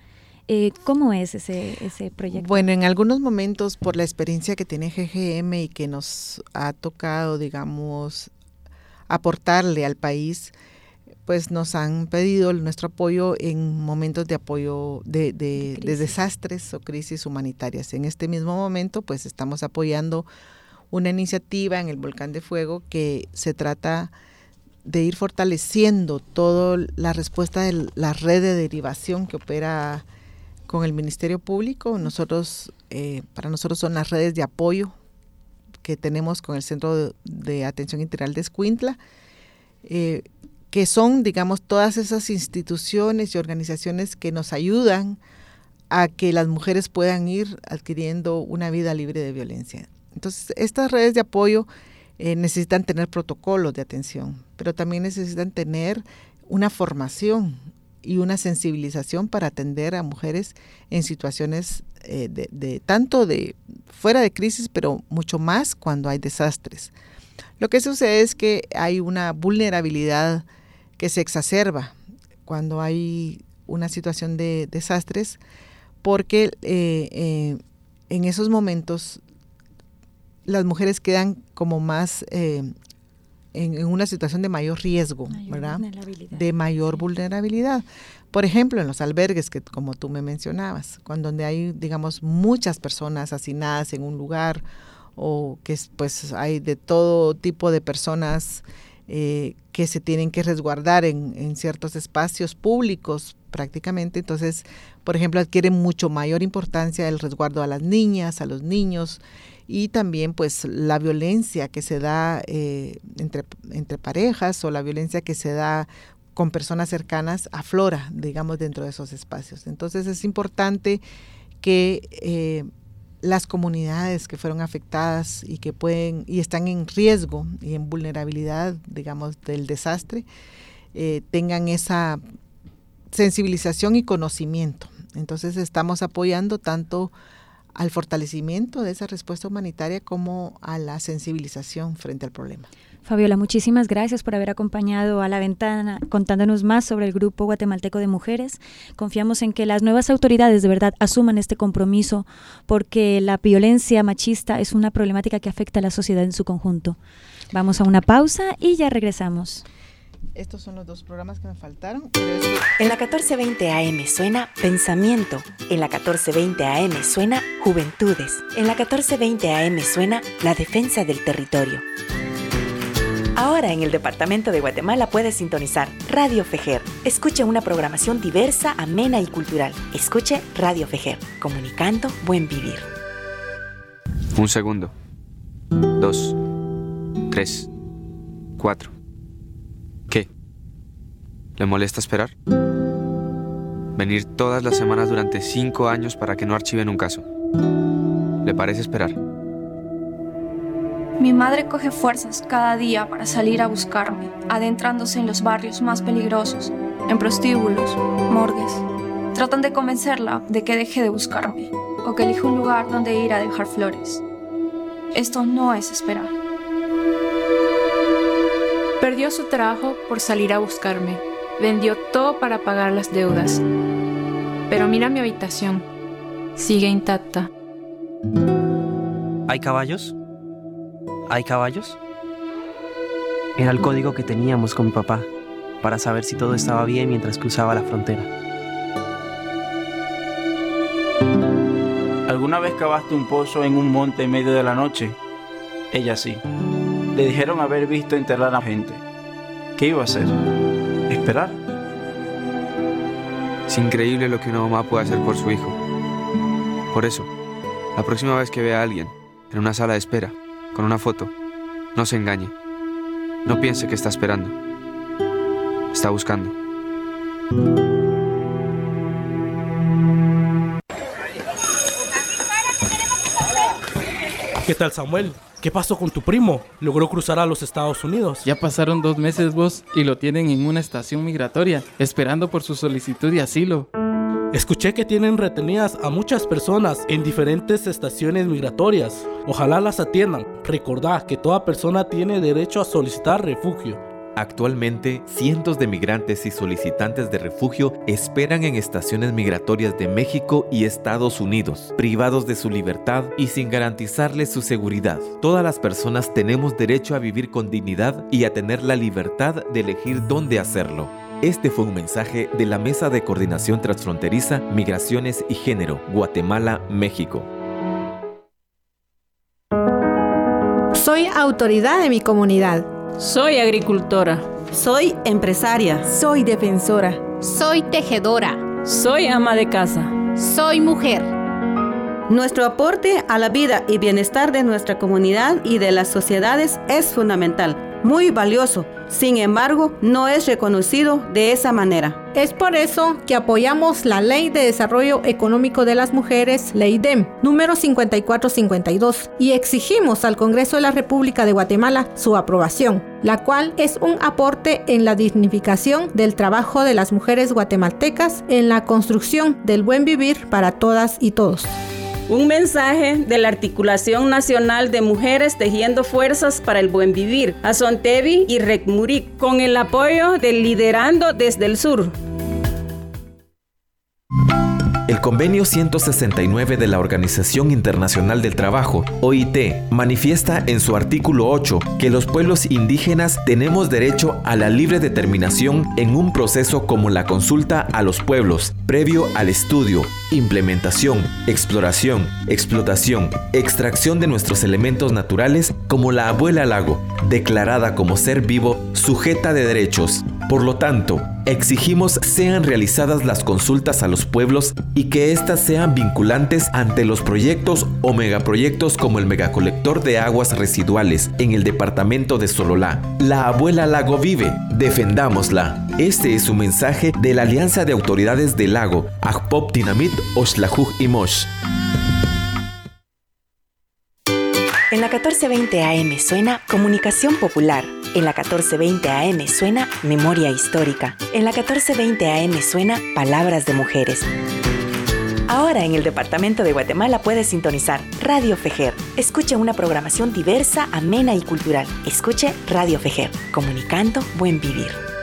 Speaker 1: Eh, ¿Cómo es ese, ese proyecto?
Speaker 3: Bueno, en algunos momentos por la experiencia que tiene GGM y que nos ha tocado, digamos, aportarle al país, pues nos han pedido nuestro apoyo en momentos de apoyo de, de, desastres o crisis humanitarias. En este mismo momento, pues estamos apoyando una iniciativa en el Volcán de Fuego que se trata de ir fortaleciendo toda la respuesta de la red de derivación que opera con el Ministerio Público. Nosotros, eh, para nosotros son las redes de apoyo que tenemos con el Centro de, Atención Integral de Escuintla. Eh, que son, digamos, todas esas instituciones y organizaciones que nos ayudan a que las mujeres puedan ir adquiriendo una vida libre de violencia. Entonces, estas redes de apoyo eh, necesitan tener protocolos de atención, pero también necesitan tener una formación y una sensibilización para atender a mujeres en situaciones eh, de, tanto de fuera de crisis, pero mucho más cuando hay desastres. Lo que sucede es que hay una vulnerabilidad que se exacerba cuando hay una situación de desastres, porque eh, en esos momentos las mujeres quedan como más eh, en, una situación de mayor riesgo, ¿verdad? De mayor vulnerabilidad. Por ejemplo, en los albergues, que como tú me mencionabas, cuando donde hay, digamos, muchas personas hacinadas en un lugar o que pues hay de todo tipo de personas eh, que se tienen que resguardar en, ciertos espacios públicos prácticamente. Entonces, por ejemplo, adquiere mucho mayor importancia el resguardo a las niñas, a los niños y también pues la violencia que se da eh, entre, entre parejas o la violencia que se da con personas cercanas aflora, digamos, dentro de esos espacios. Entonces es importante que eh, las comunidades que fueron afectadas y que pueden y están en riesgo y en vulnerabilidad, digamos, del desastre, eh, tengan esa sensibilización y conocimiento. Entonces estamos apoyando tanto al fortalecimiento de esa respuesta humanitaria como a la sensibilización frente al problema.
Speaker 1: Fabiola, muchísimas gracias por haber acompañado a la ventana contándonos más sobre el Grupo Guatemalteco de Mujeres. Confiamos en que las nuevas autoridades de verdad asuman este compromiso porque la violencia machista es una problemática que afecta a la sociedad en su conjunto. Vamos a una pausa y ya regresamos.
Speaker 3: Estos son los dos programas que me faltaron.
Speaker 4: En la 1420 AM suena Pensamiento. En la 1420 AM suena Juventudes. En la 1420 AM suena La Defensa del Territorio. Ahora en el Departamento de Guatemala puedes sintonizar Radio Fejer. Escuche una programación diversa, amena y cultural. Escuche Radio Fejer, comunicando buen vivir.
Speaker 16: Un segundo. Dos. Tres. Cuatro. ¿Le molesta esperar? Venir todas las semanas durante cinco años para que no archiven un caso. ¿Le parece esperar?
Speaker 17: Mi madre coge fuerzas cada día para salir a buscarme, adentrándose en los barrios más peligrosos, en prostíbulos, morgues. Tratan de convencerla de que deje de buscarme o que elija un lugar donde ir a dejar flores. Esto no es esperar.
Speaker 18: Perdió su trabajo por salir a buscarme. Vendió todo para pagar las deudas. Pero mira mi habitación. Sigue intacta.
Speaker 19: ¿Hay caballos? ¿Hay caballos? Era el código que teníamos con mi papá para saber si todo estaba bien mientras cruzaba la frontera.
Speaker 20: ¿Alguna vez cavaste un pozo en un monte en medio de la noche? Ella sí. Le dijeron haber visto enterrar a gente. ¿Qué iba a hacer? ¿Esperar?
Speaker 16: Es increíble lo que una mamá puede hacer por su hijo. Por eso, la próxima vez que vea a alguien en una sala de espera, con una foto, no se engañe. No piense que está esperando. Está buscando.
Speaker 21: ¿Qué tal Samuel? ¿Qué pasó con tu primo? ¿Logró cruzar a los Estados Unidos?
Speaker 22: Ya pasaron dos meses vos y lo tienen en una estación migratoria, esperando por su solicitud de asilo.
Speaker 21: Escuché que tienen retenidas a muchas personas en diferentes estaciones migratorias. Ojalá las atiendan. Recordad que toda persona tiene derecho a solicitar refugio.
Speaker 8: Actualmente, cientos de migrantes y solicitantes de refugio esperan en estaciones migratorias de México y Estados Unidos, privados de su libertad y sin garantizarles su seguridad. Todas las personas tenemos derecho a vivir con dignidad y a tener la libertad de elegir dónde hacerlo. Este fue un mensaje de la Mesa de Coordinación Transfronteriza, Migraciones y Género, Guatemala, México.
Speaker 23: Soy autoridad de mi comunidad.
Speaker 24: Soy agricultora.
Speaker 25: Soy empresaria.
Speaker 26: Soy defensora.
Speaker 27: Soy tejedora.
Speaker 24: Soy ama de casa.
Speaker 27: Soy mujer.
Speaker 25: Nuestro aporte a la vida y bienestar de nuestra comunidad y de las sociedades es fundamental, muy valioso. Sin embargo, no es reconocido de esa manera.
Speaker 23: Es por eso que apoyamos la Ley de Desarrollo Económico de las Mujeres, Ley DEM, número 5452, y exigimos al Congreso de la República de Guatemala su aprobación, la cual es un aporte en la dignificación del trabajo de las mujeres guatemaltecas en la construcción del buen vivir para todas y todos.
Speaker 24: Un mensaje de la Articulación Nacional de Mujeres Tejiendo Fuerzas para el Buen Vivir, a Sontevi y Recmuric, con el apoyo del Liderando desde el Sur.
Speaker 8: El convenio 169 de la Organización Internacional del Trabajo, OIT, manifiesta en su artículo 8 que los pueblos indígenas tenemos derecho a la libre determinación en un proceso como la consulta a los pueblos, previo al estudio, implementación, exploración, explotación, extracción de nuestros elementos naturales como la abuela lago, declarada como ser vivo sujeta de derechos. Por lo tanto, exigimos sean realizadas las consultas a los pueblos y que éstas sean vinculantes ante los proyectos o megaproyectos como el megacolector de aguas residuales en el departamento de Sololá. La abuela lago vive, defendámosla. Este es su mensaje de la Alianza de Autoridades del Lago, Ajpop Dinamit Oshlajuj y Mosh.
Speaker 4: En la 1420 AM suena Comunicación Popular. En la 1420 AM suena Memoria Histórica. En la 1420 AM suena Palabras de Mujeres. Ahora en el Departamento de Guatemala puedes sintonizar Radio Fejer. Escuche una programación diversa, amena y cultural. Escuche Radio Fejer, comunicando buen vivir.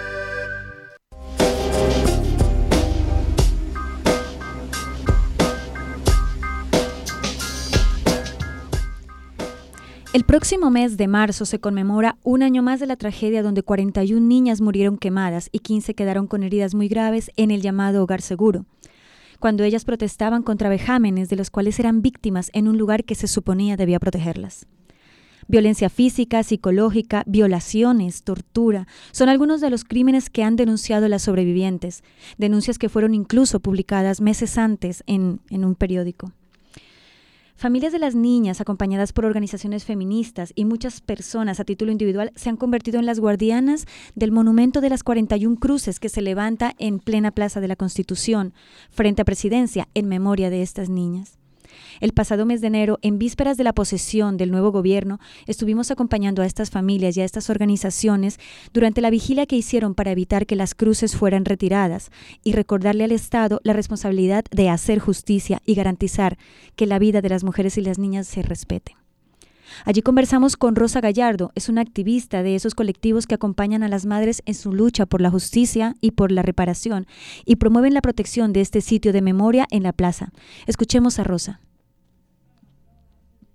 Speaker 1: El próximo mes de marzo se conmemora un año más de la tragedia donde 41 niñas murieron quemadas y 15 quedaron con heridas muy graves en el llamado Hogar Seguro, cuando ellas protestaban contra vejámenes de los cuales eran víctimas en un lugar que se suponía debía protegerlas. Violencia física, psicológica, violaciones, tortura, son algunos de los crímenes que han denunciado las sobrevivientes, denuncias que fueron incluso publicadas meses antes en, en un periódico. Familias de las niñas, acompañadas por organizaciones feministas y muchas personas a título individual, se han convertido en las guardianas del monumento de las 41 cruces que se levanta en plena Plaza de la Constitución, frente a Presidencia, en memoria de estas niñas. El pasado mes de enero, en vísperas de la posesión del nuevo gobierno, estuvimos acompañando a estas familias y a estas organizaciones durante la vigilia que hicieron para evitar que las cruces fueran retiradas y recordarle al Estado la responsabilidad de hacer justicia y garantizar que la vida de las mujeres y las niñas se respete. Allí conversamos con Rosa Gallardo, es una activista de esos colectivos que acompañan a las madres en su lucha por la justicia y por la reparación y promueven la protección de este sitio de memoria en la plaza. Escuchemos a Rosa.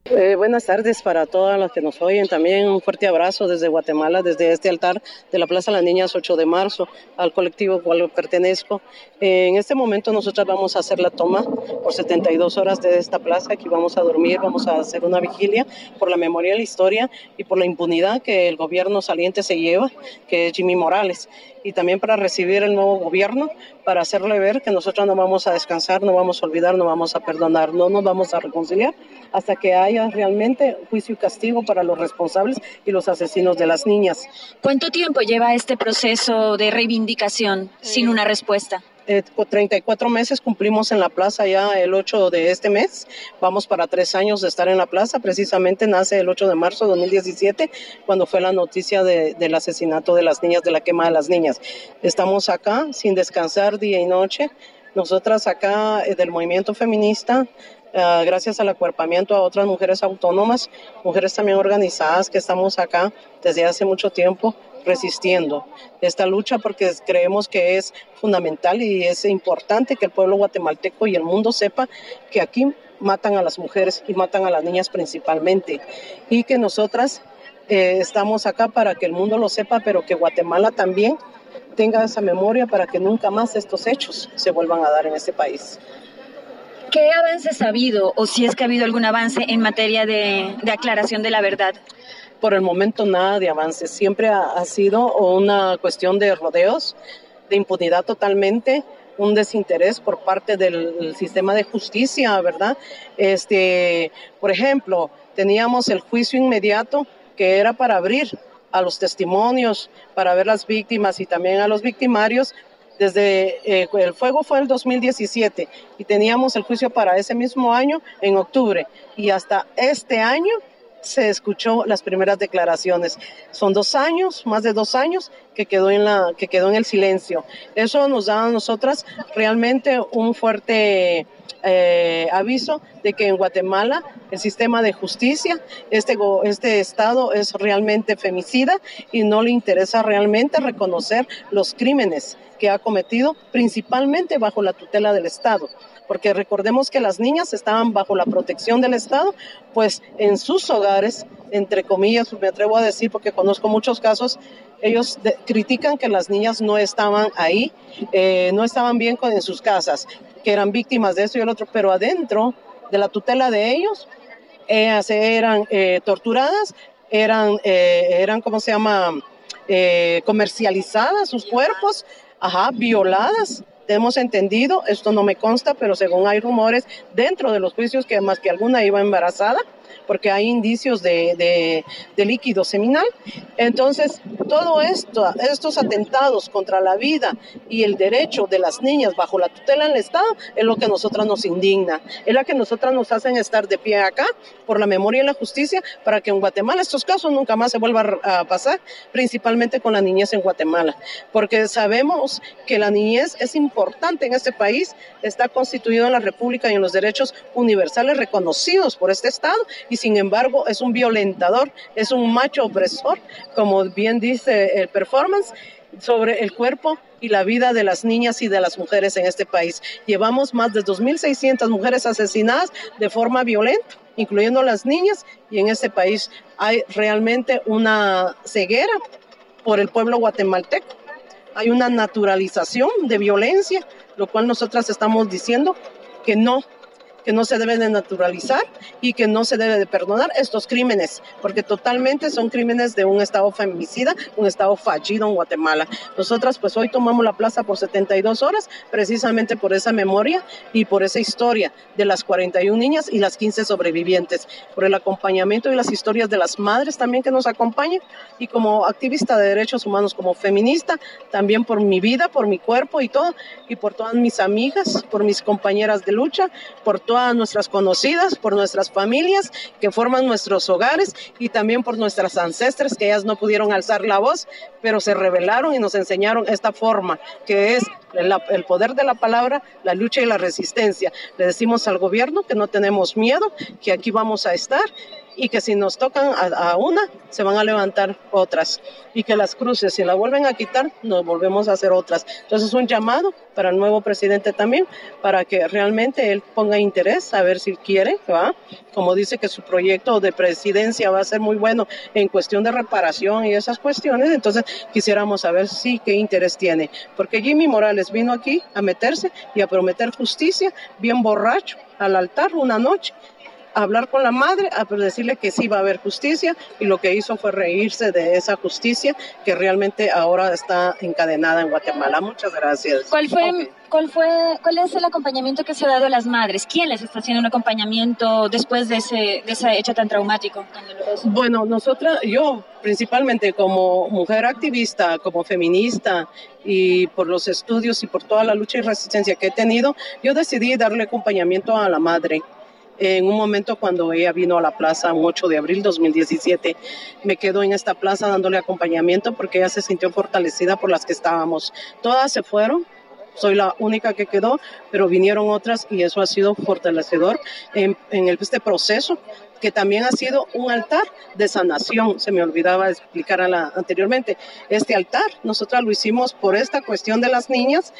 Speaker 28: Eh, buenas tardes para todas las que nos oyen. También un fuerte abrazo desde Guatemala, desde este altar de la Plaza Las Niñas 8 de marzo, al colectivo al cual pertenezco. Eh, en este momento nosotros vamos a hacer la toma por 72 horas de esta plaza. Aquí vamos a dormir, vamos a hacer una vigilia por la memoria y la historia y por la impunidad que el gobierno saliente se lleva, que es Jimmy Morales y también para recibir el nuevo gobierno, para hacerle ver que nosotros no vamos a descansar, no vamos a olvidar, no vamos a perdonar, no nos vamos a reconciliar hasta que haya realmente juicio y castigo para los responsables y los asesinos de las niñas.
Speaker 1: ¿Cuánto tiempo lleva este proceso de reivindicación sin una respuesta?
Speaker 28: Eh, 34 meses cumplimos en la plaza ya el 8 de este mes. Vamos para tres años de estar en la plaza. Precisamente nace el 8 de marzo de 2017, cuando fue la noticia del asesinato de las niñas, de la quema de las niñas. Estamos acá sin descansar día y noche. Nosotras acá eh, del movimiento feminista Uh, gracias al acuerpamiento a otras mujeres autónomas, mujeres también organizadas que estamos acá desde hace mucho tiempo resistiendo esta lucha porque creemos que es fundamental y es importante que el pueblo guatemalteco y el mundo sepa que aquí matan a las mujeres y matan a las niñas principalmente y que nosotras eh, estamos acá para que el mundo lo sepa, pero que Guatemala también tenga esa memoria para que nunca más estos hechos se vuelvan a dar en este país.
Speaker 1: ¿Qué avances ha habido o si es que ha habido algún avance en materia de, de aclaración de la verdad?
Speaker 28: Por el momento nada de avance. Siempre ha, sido una cuestión de rodeos, de impunidad totalmente, un desinterés por parte del sistema de justicia, ¿verdad? Este, por ejemplo, teníamos el juicio inmediato que era para abrir a los testimonios, para ver las víctimas y también a los victimarios. Desde eh, el fuego fue el 2017 y teníamos el juicio para ese mismo año en octubre y hasta este año se escuchó las primeras declaraciones. Son dos años, más de dos años, que quedó en, la, que quedó en el silencio. Eso nos da a nosotras realmente un fuerte eh, aviso de que en Guatemala el sistema de justicia, este, este Estado es realmente femicida y no le interesa realmente reconocer los crímenes que ha cometido, principalmente bajo la tutela del Estado porque recordemos que las niñas estaban bajo la protección del Estado, pues en sus hogares, entre comillas, me atrevo a decir porque conozco muchos casos, ellos critican que las niñas no estaban ahí, eh, no estaban bien con, en sus casas, que eran víctimas de eso y el otro, pero adentro de la tutela de ellos, ellas eran eh, torturadas, eran, eh, eran, ¿cómo se llama?, comercializadas sus cuerpos, ajá, violadas hemos entendido, esto no me consta, pero según hay rumores dentro de los juicios que más que alguna iba embarazada, porque hay indicios de, líquido seminal. Entonces, todo esto, estos atentados contra la vida y el derecho de las niñas bajo la tutela del Estado es lo que a nosotras nos indigna, es la que nosotras nos hacen estar de pie acá por la memoria y la justicia para que en Guatemala estos casos nunca más se vuelvan a pasar, principalmente con la niñez en Guatemala, porque sabemos que la niñez es importante en este país, está constituido en la República y en los derechos universales reconocidos por este Estado y sin embargo es un violentador, es un macho opresor, como bien dice el performance sobre el cuerpo y la vida de las niñas y de las mujeres en este país. Llevamos más de 2.600 mujeres asesinadas de forma violenta, incluyendo las niñas, y en este país hay realmente una ceguera por el pueblo guatemalteco. Hay una naturalización de violencia, lo cual nosotras estamos diciendo que no que no se debe de naturalizar y que no se debe de perdonar estos crímenes, porque totalmente son crímenes de un Estado feminicida, un Estado fallido en Guatemala. Nosotras pues hoy tomamos la plaza por 72 horas precisamente por esa memoria y por esa historia de las 41 niñas y las 15 sobrevivientes, por el acompañamiento y las historias de las madres también que nos acompañan y como activista de derechos humanos, como feminista, también por mi vida, por mi cuerpo y todo, y por todas mis amigas, por mis compañeras de lucha, por todo nuestras conocidas, por nuestras familias que forman nuestros hogares y también por nuestras ancestras que ellas no pudieron alzar la voz, pero se rebelaron y nos enseñaron esta forma que es el poder de la palabra, la lucha y la resistencia. Le decimos al gobierno que no tenemos miedo, que aquí vamos a estar y que si nos tocan a, una, se van a levantar otras y que las cruces, si la vuelven a quitar, nos volvemos a hacer otras. Entonces es un llamado para el nuevo presidente también, para que realmente él ponga interés, a ver si quiere, ¿va? como dice que su proyecto de presidencia va a ser muy bueno en cuestión de reparación y esas cuestiones, entonces quisiéramos saber si qué interés tiene, porque Jimmy Morales vino aquí a meterse y a prometer justicia, bien borracho, al altar una noche hablar con la madre, a decirle que sí va a haber justicia y lo que hizo fue reírse de esa justicia que realmente ahora está encadenada en Guatemala. Muchas gracias.
Speaker 1: ¿Cuál fue, cuál fue, cuál es el acompañamiento que se ha dado a las madres? ¿Quién les está haciendo un acompañamiento después de ese, de ese hecho tan traumático?
Speaker 28: bueno, nosotras, yo principalmente como mujer activista, como feminista y por los estudios y por toda la lucha y resistencia que he tenido, yo decidí darle acompañamiento a la madre en un momento cuando ella vino a la plaza, un 8 de abril 2017, me quedo en esta plaza dándole acompañamiento porque ella se sintió fortalecida por las que estábamos. Todas se fueron, soy la única que quedó, pero vinieron otras y eso ha sido fortalecedor en, en este proceso que también ha sido un altar de sanación, se me olvidaba explicar anteriormente. Este altar, nosotras lo hicimos por esta cuestión de las niñas,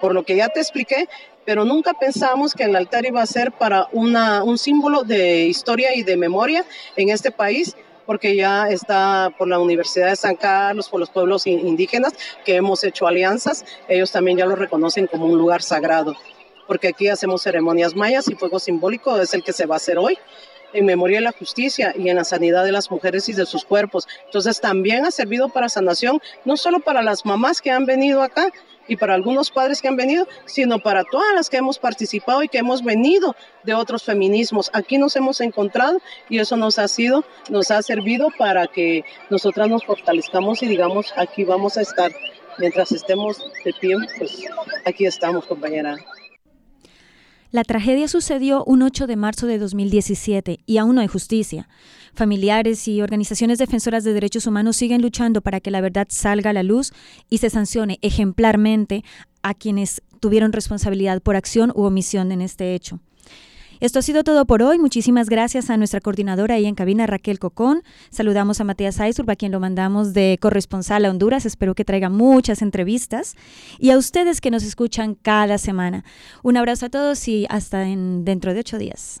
Speaker 28: por lo que ya te expliqué, pero nunca pensamos que el altar iba a ser para una, un símbolo de historia y de memoria en este país, porque ya está por la Universidad de San Carlos, por los pueblos indígenas, que hemos hecho alianzas, ellos también ya lo reconocen como un lugar sagrado, porque aquí hacemos ceremonias mayas y fuego simbólico es el que se va a hacer hoy en memoria de la justicia y en la sanidad de las mujeres y de sus cuerpos. Entonces también ha servido para sanación, no solo para las mamás que han venido acá, y para algunos padres que han venido, sino para todas las que hemos participado y que hemos venido de otros feminismos. Aquí nos hemos encontrado y eso nos ha sido, nos ha servido para que nosotras nos fortalezcamos y digamos, aquí vamos a estar. Mientras estemos de pie, pues aquí estamos, compañera.
Speaker 1: La tragedia sucedió un 8 de marzo de 2017 y aún no hay justicia. Familiares y organizaciones defensoras de derechos humanos siguen luchando para que la verdad salga a la luz y se sancione ejemplarmente a quienes tuvieron responsabilidad por acción u omisión en este hecho. Esto ha sido todo por hoy. Muchísimas gracias a nuestra coordinadora ahí en cabina, Raquel Cocón. Saludamos a Matías Aisurba, a quien lo mandamos de corresponsal a Honduras. Espero que traiga muchas entrevistas. Y a ustedes que nos escuchan cada semana. Un abrazo a todos y hasta en, dentro de ocho días.